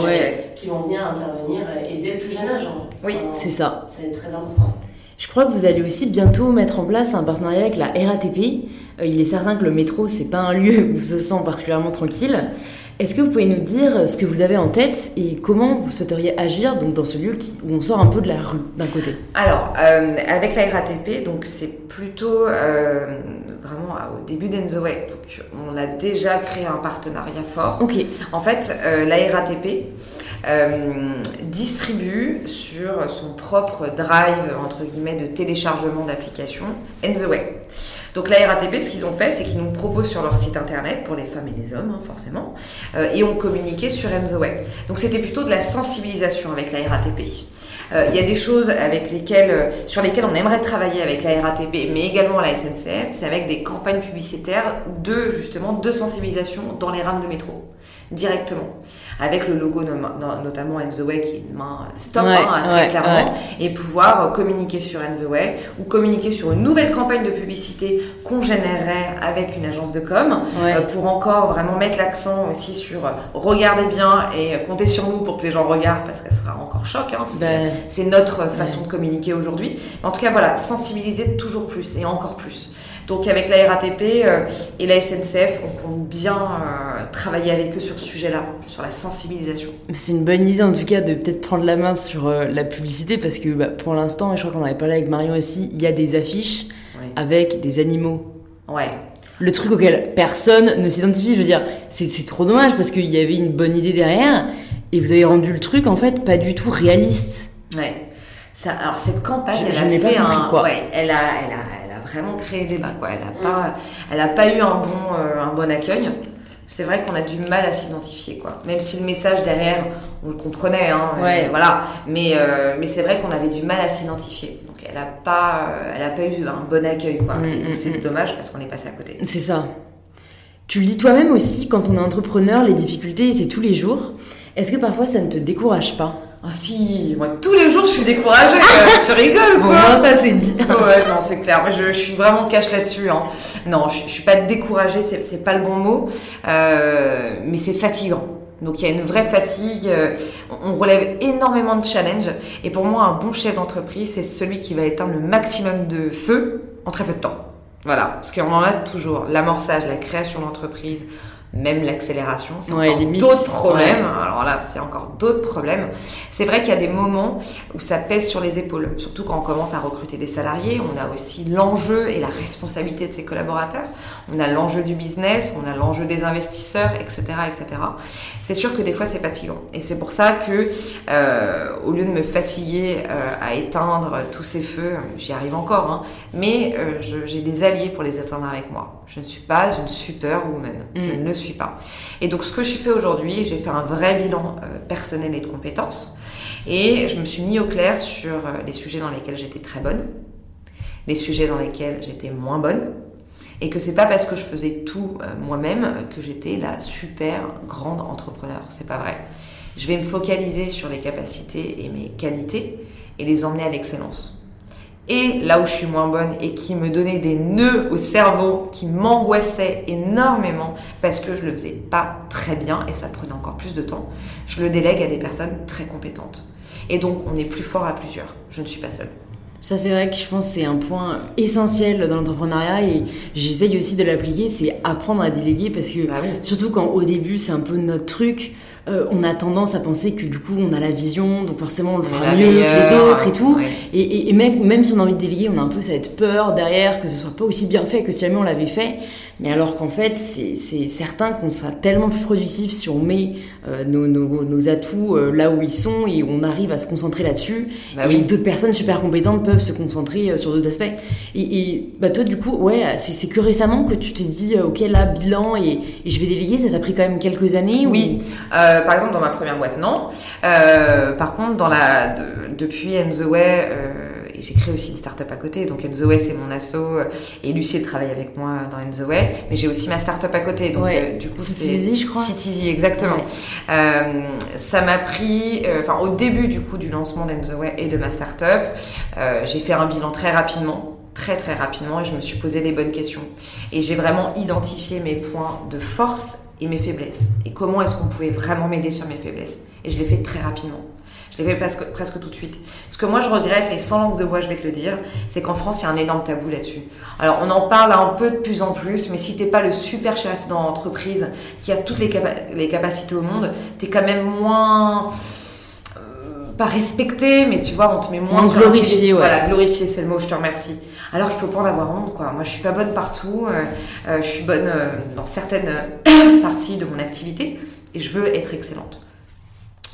qui- vont venir intervenir euh, et dès le plus jeune âge. hein. Oui, Enfin, C'est ça. c'est très important. Je crois que vous allez aussi bientôt mettre en place un partenariat avec la RATP. Euh, il est certain que le métro, c'est pas un lieu où on se sent particulièrement tranquille. Est-ce que vous pouvez nous dire ce que vous avez en tête et comment vous souhaiteriez agir donc, dans ce lieu qui, où on sort un peu de la rue d'un côté? Alors, euh, avec la RATP, donc c'est plutôt euh, vraiment au début d'Enzoé. Donc, on a déjà créé un partenariat fort. Ok. En fait, euh, la RATP distribue sur son propre drive entre guillemets de téléchargement d'applications Enzoé. Donc la RATP, ce qu'ils ont fait, c'est qu'ils nous proposent sur leur site internet, pour les femmes et les hommes hein, forcément, euh, et ont communiqué sur Web. Donc c'était plutôt de la sensibilisation avec la RATP. Euh, il y a des choses avec lesquelles, euh, sur lesquelles on aimerait travailler avec la RATP, mais également la SNCF, c'est avec des campagnes publicitaires de justement de sensibilisation dans les rames de métro directement. Avec le logo notamment In the Way qui est une main stop hein, très clairement. et pouvoir euh, communiquer sur the Way ou communiquer sur une nouvelle campagne de publicité qu'on générerait avec une agence de com euh, pour encore vraiment mettre l'accent aussi sur euh, regardez bien et comptez sur nous pour que les gens regardent parce que ça sera encore choc hein, ben, c'est notre façon de communiquer aujourd'hui. En tout cas voilà sensibiliser toujours plus et encore plus donc avec la RATP euh, et la SNCF, on compte bien euh, travailler avec eux sur ce sujet-là, sur la sensibilisation. C'est une bonne idée en tout cas de peut-être prendre la main sur euh, la publicité parce que bah, pour l'instant, et je crois qu'on avait parlé avec Marion aussi, il y a des affiches avec des animaux. Ouais. Le truc auquel personne ne s'identifie, je veux dire, c'est trop dommage parce qu'il y avait une bonne idée derrière et vous avez rendu le truc en fait pas du tout réaliste. Ouais. Ça, alors cette campagne, elle a fait un, quoi. Ouais, elle a, elle a, vraiment créé des quoi. Elle n'a mm. pas, elle a pas eu un bon, euh, un bon accueil. C'est vrai qu'on a du mal à s'identifier, quoi. Même si le message derrière, on le comprenait, hein, ouais. voilà. Mais, euh, mais c'est vrai qu'on avait du mal à s'identifier. Donc elle n'a pas, elle a pas eu un bon accueil, quoi. Mm, et donc mm, c'est dommage parce qu'on est passé à côté. C'est ça. Tu le dis toi-même aussi, quand on est entrepreneur, les difficultés, c'est tous les jours. Est-ce que parfois ça ne te décourage pas? Ah si, moi tous les jours je suis découragée, tu rigoles quoi Bon, ça c'est dit. ouais, non, c'est clair. Je, je, suis vraiment cash là-dessus. Hein. Non, je, je, suis pas découragée, c'est pas le bon mot, euh, mais c'est fatigant. Donc il y a une vraie fatigue, euh, on relève énormément de challenges. Et pour moi, un bon chef d'entreprise, c'est celui qui va éteindre le maximum de feu en très peu de temps. Voilà, parce qu'on en a toujours. L'amorçage, la création d'entreprise, même l'accélération, c'est encore d'autres problèmes. Alors là, c'est encore d'autres problèmes. C'est vrai qu'il y a des moments où ça pèse sur les épaules, surtout quand on commence à recruter des salariés. On a aussi l'enjeu et la responsabilité de ses collaborateurs. On a l'enjeu du business, on a l'enjeu des investisseurs, etc., etc. C'est sûr que des fois c'est fatigant, et c'est pour ça que euh, au lieu de me fatiguer euh, à éteindre tous ces feux, j'y arrive encore, hein, mais euh, j'ai des alliés pour les éteindre avec moi. Je ne suis pas une superwoman, je mm. ne le suis pas. Et donc ce que j'ai fait aujourd'hui, j'ai fait un vrai bilan euh, personnel et de compétences. Et je me suis mis au clair sur euh, les sujets dans lesquels j'étais très bonne, les sujets dans lesquels j'étais moins bonne, et que c'est pas parce que je faisais tout euh, moi-même que j'étais la super grande entrepreneur. C'est pas vrai. Je vais me focaliser sur les capacités et mes qualités et les emmener à l'excellence et là où je suis moins bonne et qui me donnait des nœuds au cerveau, qui m'angoissait énormément parce que je le faisais pas très bien et ça prenait encore plus de temps, je le délègue à des personnes très compétentes. Et donc on est plus fort à plusieurs. Je ne suis pas seule. Ça, c'est vrai que je pense que c'est un point essentiel dans l'entrepreneuriat et j'essaye aussi de l'appliquer, c'est apprendre à déléguer parce que, bah surtout quand au début, c'est un peu notre truc, euh, on a tendance à penser que du coup on a la vision, donc forcément on le fera mieux que les autres et tout. Et, et, même, même si on a envie de déléguer, on a un peu cette peur derrière que ce soit pas aussi bien fait que si jamais on l'avait fait. Mais alors qu'en fait, c'est certain qu'on sera tellement plus productif si on met euh, nos, nos, nos, atouts euh, là où ils sont et on arrive à se concentrer là-dessus. Bah et d'autres personnes super compétentes peuvent se concentrer euh, sur d'autres aspects. Et, et, bah toi, du coup, ouais, c'est que récemment que tu t'es dit, ok, là, bilan et, et je vais déléguer. Ça t'a pris quand même quelques années Oui. par exemple, dans ma première boîte, non. par contre, dans la, depuis And the Way, j'ai créé aussi une start-up à côté. Donc Way c'est mon asso et Lucie travaille avec moi dans Way mais j'ai aussi ma start-up à côté. Donc euh, du coup, Citizy, je crois. Citizy, exactement. Euh, ça m'a pris, euh, enfin au début du coup du lancement Way et de ma start-up, j'ai fait un bilan très rapidement très très rapidement et je me suis posé les bonnes questions. Et j'ai vraiment identifié mes points de force et mes faiblesses. Et comment est-ce qu'on pouvait vraiment m'aider sur mes faiblesses. Et je l'ai fait très rapidement. Je l'ai fait presque, presque tout de suite. Ce que moi je regrette, et sans langue de bois je vais te le dire, c'est qu'en France il y a un énorme tabou là-dessus. Alors on en parle un peu de plus en plus, mais si t'es pas le super chef dans l'entreprise qui a toutes les, les capacités au monde, t'es quand même moins euh, pas respecté, mais tu vois, on te met moins, sur glorifié. Ouais. Voilà, glorifié, c'est le mot. Je te remercie. Alors qu'il faut pas en avoir honte, quoi. Moi, je suis pas bonne partout. Euh, euh, je suis bonne euh, dans certaines parties de mon activité, et je veux être excellente.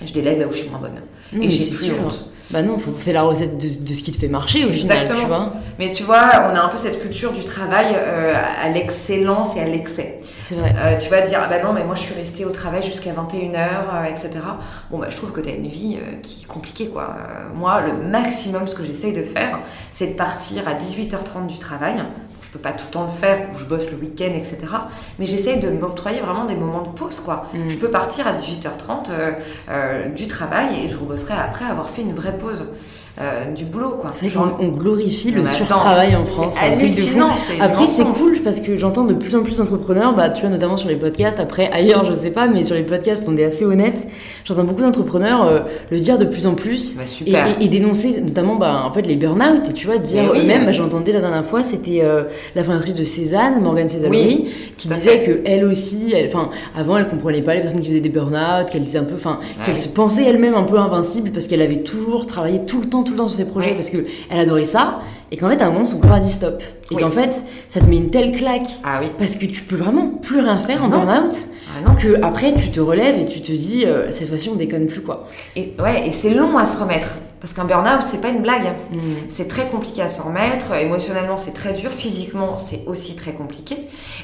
Je délègue là où je suis moins bonne. Et j'ai plus honte. Bah non, faut faire la recette de, de ce qui te fait marcher au final, Exactement. tu vois. Mais tu vois, on a un peu cette culture du travail euh, à l'excellence et à l'excès. C'est vrai. Euh, tu vas dire, ah bah non, mais moi je suis restée au travail jusqu'à 21h, euh, etc. Bon, bah je trouve que tu as une vie euh, qui est compliquée, quoi. Moi, le maximum, ce que j'essaye de faire, c'est de partir à 18h30 du travail. Je peux pas tout le temps le faire, ou je bosse le week-end, etc. Mais j'essaye de m'octroyer vraiment des moments de pause, quoi. Mm. Je peux partir à 18h30 euh, euh, du travail et je rebosserai après avoir fait une vraie pause euh, du boulot, quoi. C'est vrai qu'on on glorifie le surtravail en France. c'est fou. hallucinant, Après, c'est cool parce que j'entends de plus en plus d'entrepreneurs, bah, tu vois, notamment sur les podcasts. Après, ailleurs, je sais pas, mais sur les podcasts, on est assez honnête. J'entends beaucoup d'entrepreneurs euh, le dire de plus en plus Bah, et, super. et- et dénoncer notamment bah, en fait, les burn-out. Et tu vois, dire oui. eux-mêmes, bah, j'entendais la dernière fois, c'était euh, la fondatrice de Cézanne, Morgane Cézanne, qui tout à disait fait. que elle aussi, elle- enfin, avant, elle comprenait pas les personnes qui faisaient des burn-out, qu'elle disait un peu, enfin, qu'elle se pensait elle-même un peu invincible parce qu'elle avait toujours travaillé tout le temps, tout le temps sur ses projets Ouais. parce que elle adorait ça et qu'en fait à un moment son corps a dit stop et Oui. qu'en fait ça te met une telle claque Ah oui. parce que tu peux vraiment plus rien faire en Non. burn-out Ah que après tu te relèves et tu te dis euh, cette fois-ci on déconne plus quoi. Et, ouais, et c'est long à se remettre. Parce qu'un burn-out, c'est pas une blague. Mm. C'est très compliqué à se remettre. Émotionnellement, c'est très dur. Physiquement, c'est aussi très compliqué.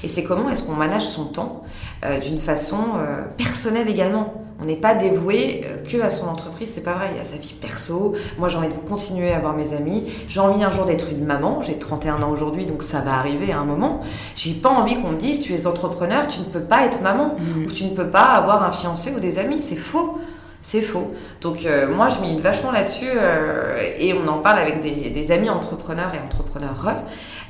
Et c'est comment est-ce qu'on manage son temps euh, d'une façon euh, personnelle également? On n'est pas dévoué euh, que à son entreprise, c'est pas vrai. Il y a sa vie perso. Moi, j'ai envie de continuer à voir mes amis. J'ai envie un jour d'être une maman. J'ai 31 ans aujourd'hui, donc ça va arriver à un moment. J'ai pas envie qu'on me dise, tu es entrepreneur, tu ne peux pas être maman. Mm. Ou tu ne peux pas avoir un fiancé ou des amis. C'est faux. C'est faux. Donc euh, moi, je milite vachement là-dessus euh, et on en parle avec des, des amis entrepreneurs et entrepreneurs.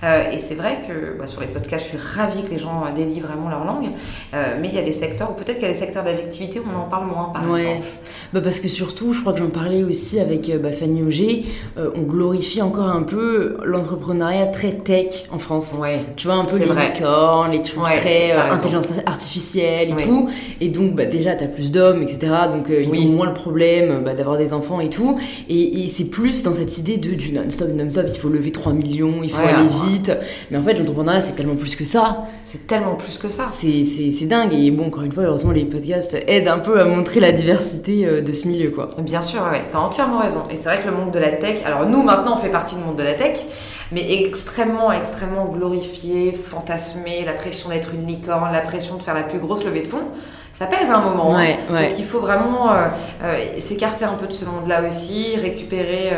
Euh, et c'est vrai que bah, sur les podcasts, je suis ravie que les gens euh, délient vraiment leur langue. Mais il y a des secteurs, ou peut-être qu'il y a des secteurs d'activité où on en parle moins, par Ouais. exemple. Bah parce que surtout, je crois que j'en parlais aussi avec bah, Fanny Auger, on glorifie encore un peu l'entrepreneuriat très tech en France. Ouais. Tu vois, un peu les vrai. licornes, les trucs Ouais, très intelligence artificielle et tout. Et donc, bah, déjà, t'as plus d'hommes, etc. Donc, ils Oui. ont moins le problème bah, d'avoir des enfants et tout. Et, et c'est plus dans cette idée de, du non-stop, non-stop, il faut lever 3 millions, il faut Ouais, aller ouais. vite. Mais en fait, l'entrepreneuriat, c'est tellement plus que ça. C'est tellement plus que ça. C'est dingue. Et bon, encore une fois, heureusement, les podcasts aident un peu à montrer la diversité euh, de ce milieu, quoi. Bien sûr, ouais, t'as entièrement raison. Et c'est vrai que le monde de la tech, alors nous maintenant on fait partie du monde de la tech, mais extrêmement, extrêmement glorifié, fantasmé, la pression d'être une licorne, la pression de faire la plus grosse levée de fonds, ça pèse un moment. hein. Ouais. Donc il faut vraiment euh, euh, s'écarter un peu de ce monde-là aussi, récupérer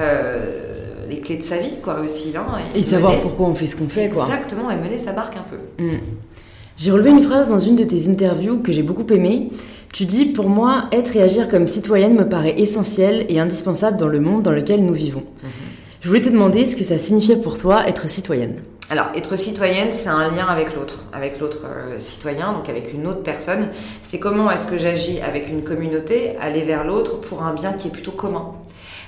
euh, les clés de sa vie, quoi, aussi. Hein, Et savoir mener- pourquoi on fait ce qu'on fait, quoi. Exactement, et mener sa barque un peu. Mm. J'ai relevé une phrase dans une de tes interviews que j'ai beaucoup aimée. Tu dis Pour moi, être et agir comme citoyenne me paraît essentiel et indispensable dans le monde dans lequel nous vivons. Je voulais te demander ce que ça signifiait pour toi être citoyenne. Alors, être citoyenne, c'est un lien avec l'autre, avec l'autre euh, citoyen, donc avec une autre personne. C'est comment est-ce que j'agis avec une communauté, aller vers l'autre pour un bien qui est plutôt commun.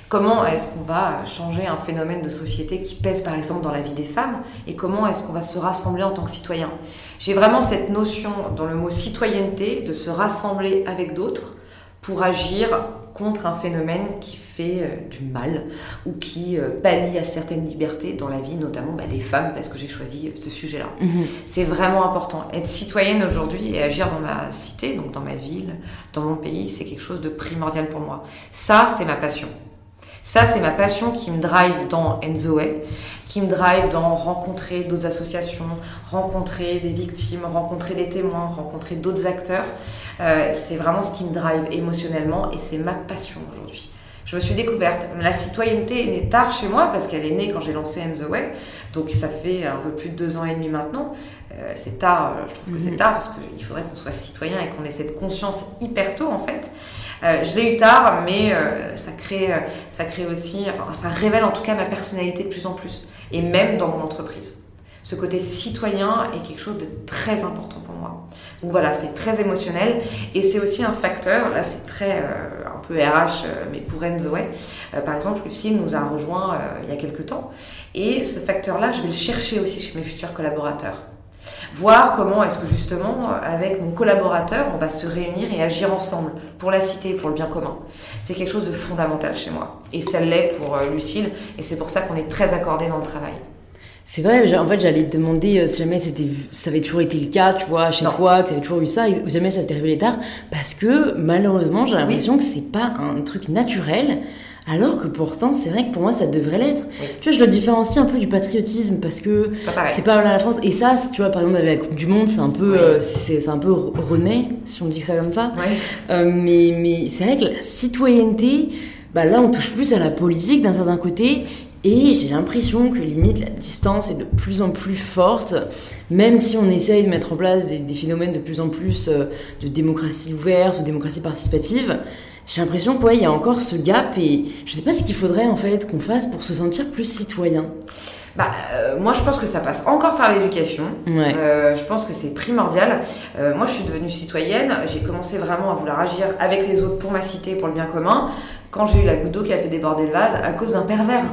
Comment est-ce qu'on va changer un phénomène de société qui pèse par exemple dans la vie des femmes et comment est-ce qu'on va se rassembler en tant que citoyen? J'ai vraiment cette notion dans le mot citoyenneté de se rassembler avec d'autres pour agir contre un phénomène qui fait euh, du mal ou qui euh, pallie à certaines libertés dans la vie, notamment bah, des femmes, parce que j'ai choisi euh, ce sujet-là. C'est vraiment important. Être citoyenne aujourd'hui et agir dans ma cité, donc dans ma ville, dans mon pays, c'est quelque chose de primordial pour moi. Ça, c'est ma passion. Ça, c'est ma passion qui me drive dans Enzoé, qui me drive dans rencontrer d'autres associations, rencontrer des victimes, rencontrer des témoins, rencontrer d'autres acteurs. Euh, c'est vraiment ce qui me drive émotionnellement et c'est ma passion aujourd'hui. Je me suis découverte. La citoyenneté est née tard chez moi parce qu'elle est née quand j'ai lancé In The Way. Donc ça fait un peu plus de deux ans et demi maintenant. Euh, c'est tard, euh, je trouve que c'est Mhm. tard parce qu'il faudrait qu'on soit citoyen et qu'on ait cette conscience hyper tôt en fait. Euh, je l'ai eu tard, mais euh, ça crée, ça crée aussi, enfin, ça révèle en tout cas ma personnalité de plus en plus, et même dans mon entreprise. Ce côté citoyen est quelque chose de très important pour moi. Donc voilà, c'est très émotionnel et c'est aussi un facteur, là c'est très euh, un peu RH, euh, mais pour Way, euh, par exemple, Lucille nous a rejoint il y a quelques temps et ce facteur-là, je vais le chercher aussi chez mes futurs collaborateurs voir comment est-ce que justement, avec mon collaborateur, on va se réunir et agir ensemble pour la cité, pour le bien commun. C'est quelque chose de fondamental chez moi. Et ça l'est pour euh, Lucille, et c'est pour ça qu'on est très accordés dans le travail. C'est vrai, en fait, j'allais te demander euh, si jamais c'était, ça avait toujours été le cas, tu vois, chez toi, que tu avais toujours eu ça, et jamais ça s'était révélé tard, parce que malheureusement, j'ai l'impression que c'est pas un truc naturel. Alors que pourtant, c'est vrai que pour moi, ça devrait l'être. Tu vois, je dois différencier un peu du patriotisme parce que c'est pas la France. Et ça, tu vois, par exemple, avec la Coupe du Monde, c'est un peu, euh, c'est un peu rené, si on dit ça comme ça. Euh, mais mais c'est vrai que la citoyenneté, bah là, on touche plus à la politique d'un certain côté. Et j'ai l'impression que limite la distance est de plus en plus forte, même si on essaye de mettre en place des, phénomènes de plus en plus euh, de démocratie ouverte ou démocratie participative j'ai l'impression qu'il y a encore ce gap et je sais pas ce qu'il faudrait en fait qu'on fasse pour se sentir plus citoyen. Bah, euh, moi, je pense que ça passe encore par l'éducation. Euh, je pense que c'est primordial. Euh, moi, je suis devenue citoyenne. J'ai commencé vraiment à vouloir agir avec les autres pour ma cité, pour le bien commun, quand j'ai eu la goutte d'eau qui a fait déborder le vase à cause d'un pervers.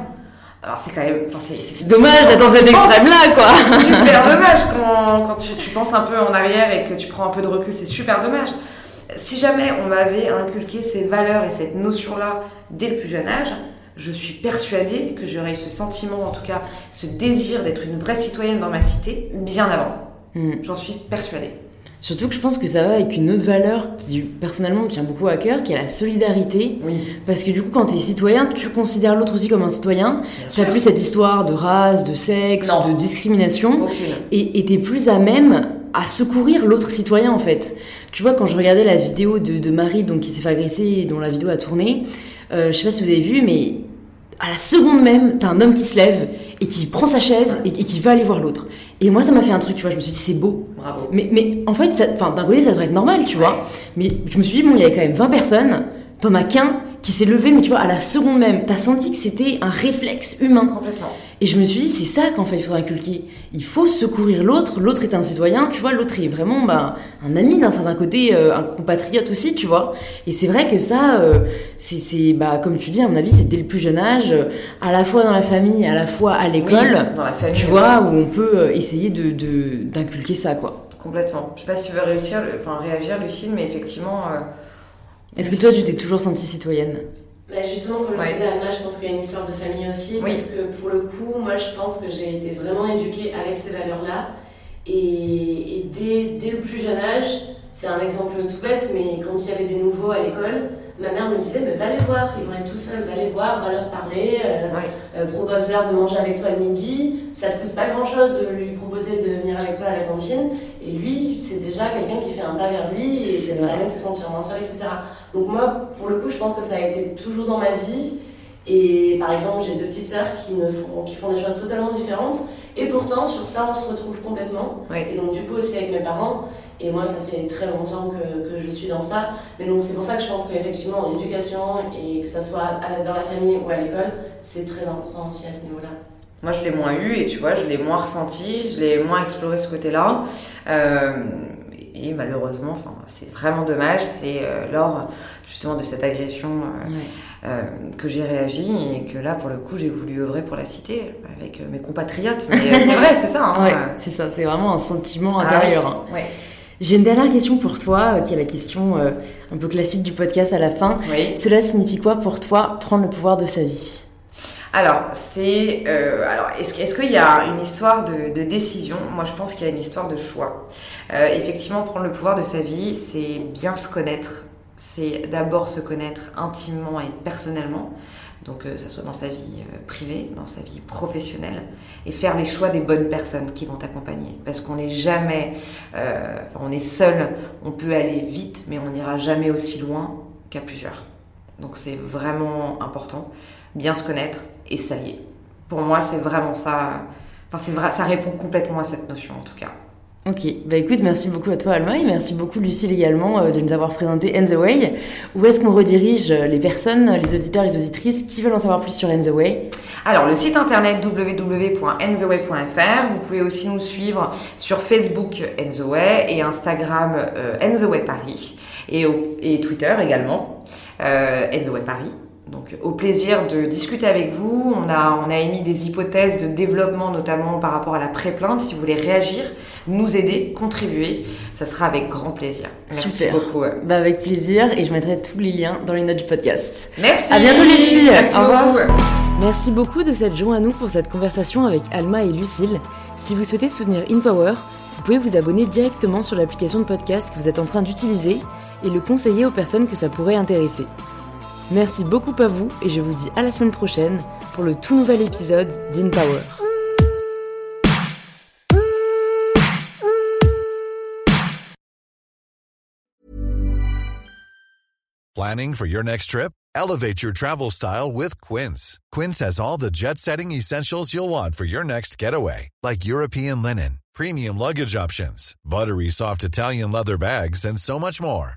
Alors, c'est quand même. C'est dommage d'être dans cet extrême-là, quoi. super dommage quand, quand tu, tu penses un peu en arrière et que tu prends un peu de recul. C'est super dommage si jamais on m'avait inculqué ces valeurs et cette notion-là dès le plus jeune âge, je suis persuadée que j'aurais eu ce sentiment, en tout cas ce désir d'être une vraie citoyenne dans ma cité bien avant. Hmm. J'en suis persuadée. Surtout que je pense que ça va avec une autre valeur qui personnellement me tient beaucoup à cœur, qui est la solidarité. Parce que du coup, quand tu es citoyen, tu considères l'autre aussi comme un citoyen. Tu n'as plus cette histoire de race, de sexe, de discrimination. Et tu es plus à même à secourir l'autre citoyen en fait. Tu vois, quand je regardais la vidéo de, Marie donc, qui s'est fait agresser et dont la vidéo a tourné, euh, je sais pas si vous avez vu, mais à la seconde même, t'as un homme qui se lève et qui prend sa chaise et, qui va aller voir l'autre. Et moi, ça m'a fait un truc, tu vois, je me suis dit, c'est beau. Bravo. Mais, mais en fait, d'un côté, ça devrait être normal, tu vois. Mais je me suis dit, bon, il y avait quand même 20 personnes, t'en as qu'un qui s'est levé, mais tu vois, à la seconde même, t'as senti que c'était un réflexe humain. Complètement. Et je me suis dit, c'est ça qu'en fait il faudrait inculquer. Il faut secourir l'autre, l'autre est un citoyen, tu vois, l'autre est vraiment bah, un ami d'un certain côté, euh, un compatriote aussi, tu vois. Et c'est vrai que ça, euh, c'est, bah, comme tu dis, à mon avis, c'est dès le plus jeune âge, à la fois dans la famille, à la fois à l'école, dans la famille, tu vois, où on peut euh, essayer de, d'inculquer ça, quoi. Complètement. Je sais pas si tu veux réussir, enfin, réagir, Lucille, mais effectivement. Est-ce que toi, tu t'es toujours sentie citoyenne? Bah, justement, comme le disait Alma, je pense qu'il y a une histoire de famille aussi, parce que pour le coup, moi je pense que j'ai été vraiment éduquée avec ces valeurs-là. Et, dès, dès, le plus jeune âge, c'est un exemple tout bête, mais quand il y avait des nouveaux à l'école, ma mère me disait bah, Va les voir, ils vont être tout seuls, va les voir, va leur parler, euh, euh, propose-leur de manger avec toi le midi. Ça te coûte pas grand-chose de lui proposer de venir avec toi à la cantine. Et lui, c'est déjà quelqu'un qui fait un pas vers lui et ça lui permet de se sentir moins seul, etc. Donc, moi, pour le coup, je pense que ça a été toujours dans ma vie. Et par exemple, j'ai deux petites sœurs qui, ne font, qui font des choses totalement différentes. Et pourtant, sur ça, on se retrouve complètement. Et donc, du coup, aussi avec mes parents. Et moi, ça fait très longtemps que, que je suis dans ça. Mais donc, c'est pour ça que je pense qu'effectivement, l'éducation, et que ça soit dans la famille ou à l'école, c'est très important aussi à ce niveau-là. Moi, je l'ai moins eu et tu vois, je l'ai moins ressenti, je l'ai moins exploré ce côté-là. Euh, et malheureusement, enfin, c'est vraiment dommage. C'est euh, lors justement de cette agression euh, que j'ai réagi et que là, pour le coup, j'ai voulu œuvrer pour la cité avec mes compatriotes. Mais c'est vrai, c'est ça. Hein. c'est ça, c'est vraiment un sentiment ah intérieur. J'ai une dernière question pour toi, qui est la question un peu classique du podcast à la fin. Cela signifie quoi pour toi prendre le pouvoir de sa vie? Alors, c'est. Euh, alors, est-ce, est qu'il y a une histoire de, décision? Moi, je pense qu'il y a une histoire de choix. Euh, effectivement, prendre le pouvoir de sa vie, c'est bien se connaître. C'est d'abord se connaître intimement et personnellement. Donc, euh, que ce soit dans sa vie privée, dans sa vie professionnelle, et faire les choix des bonnes personnes qui vont t'accompagner. Parce qu'on n'est jamais, enfin, on est seul, on peut aller vite, mais on n'ira jamais aussi loin qu'à plusieurs. Donc, c'est vraiment important bien se connaître et s'allier. Pour moi, c'est vraiment ça. Enfin, c'est vrai, ça répond complètement à cette notion en tout cas. Ok, bah écoute, merci beaucoup à toi Alma et merci beaucoup Lucille également euh, de nous avoir présenté And the Way. Où est-ce qu'on redirige euh, les personnes, les auditeurs, les auditrices qui veulent en savoir plus sur And the Way? Alors le site internet www.ntheway.fr, vous pouvez aussi nous suivre sur Facebook And the Way et Instagram euh, And the Way Paris et, et Twitter également euh, And the Way Paris. Donc au plaisir de discuter avec vous. On a, on a émis des hypothèses de développement, notamment par rapport à la pré-plainte. Si vous voulez réagir, nous aider, contribuer, ça sera avec grand plaisir. Merci Super. beaucoup. Bah avec plaisir et je mettrai tous les liens dans les notes du podcast. Merci. À bientôt les filles. Merci Au revoir. beaucoup. Merci beaucoup de s'être joint à nous pour cette conversation avec Alma et Lucille. Si vous souhaitez soutenir InPower, vous pouvez vous abonner directement sur l'application de podcast que vous êtes en train d'utiliser et le conseiller aux personnes que ça pourrait intéresser. Merci beaucoup à vous et je vous dis à la semaine prochaine pour le tout nouvel épisode d'InPower. Planning for your next trip? Elevate your travel style with Quince. Quince has all the jet setting essentials you'll want for your next getaway, like European linen, premium luggage options, buttery soft Italian leather bags, and so much more.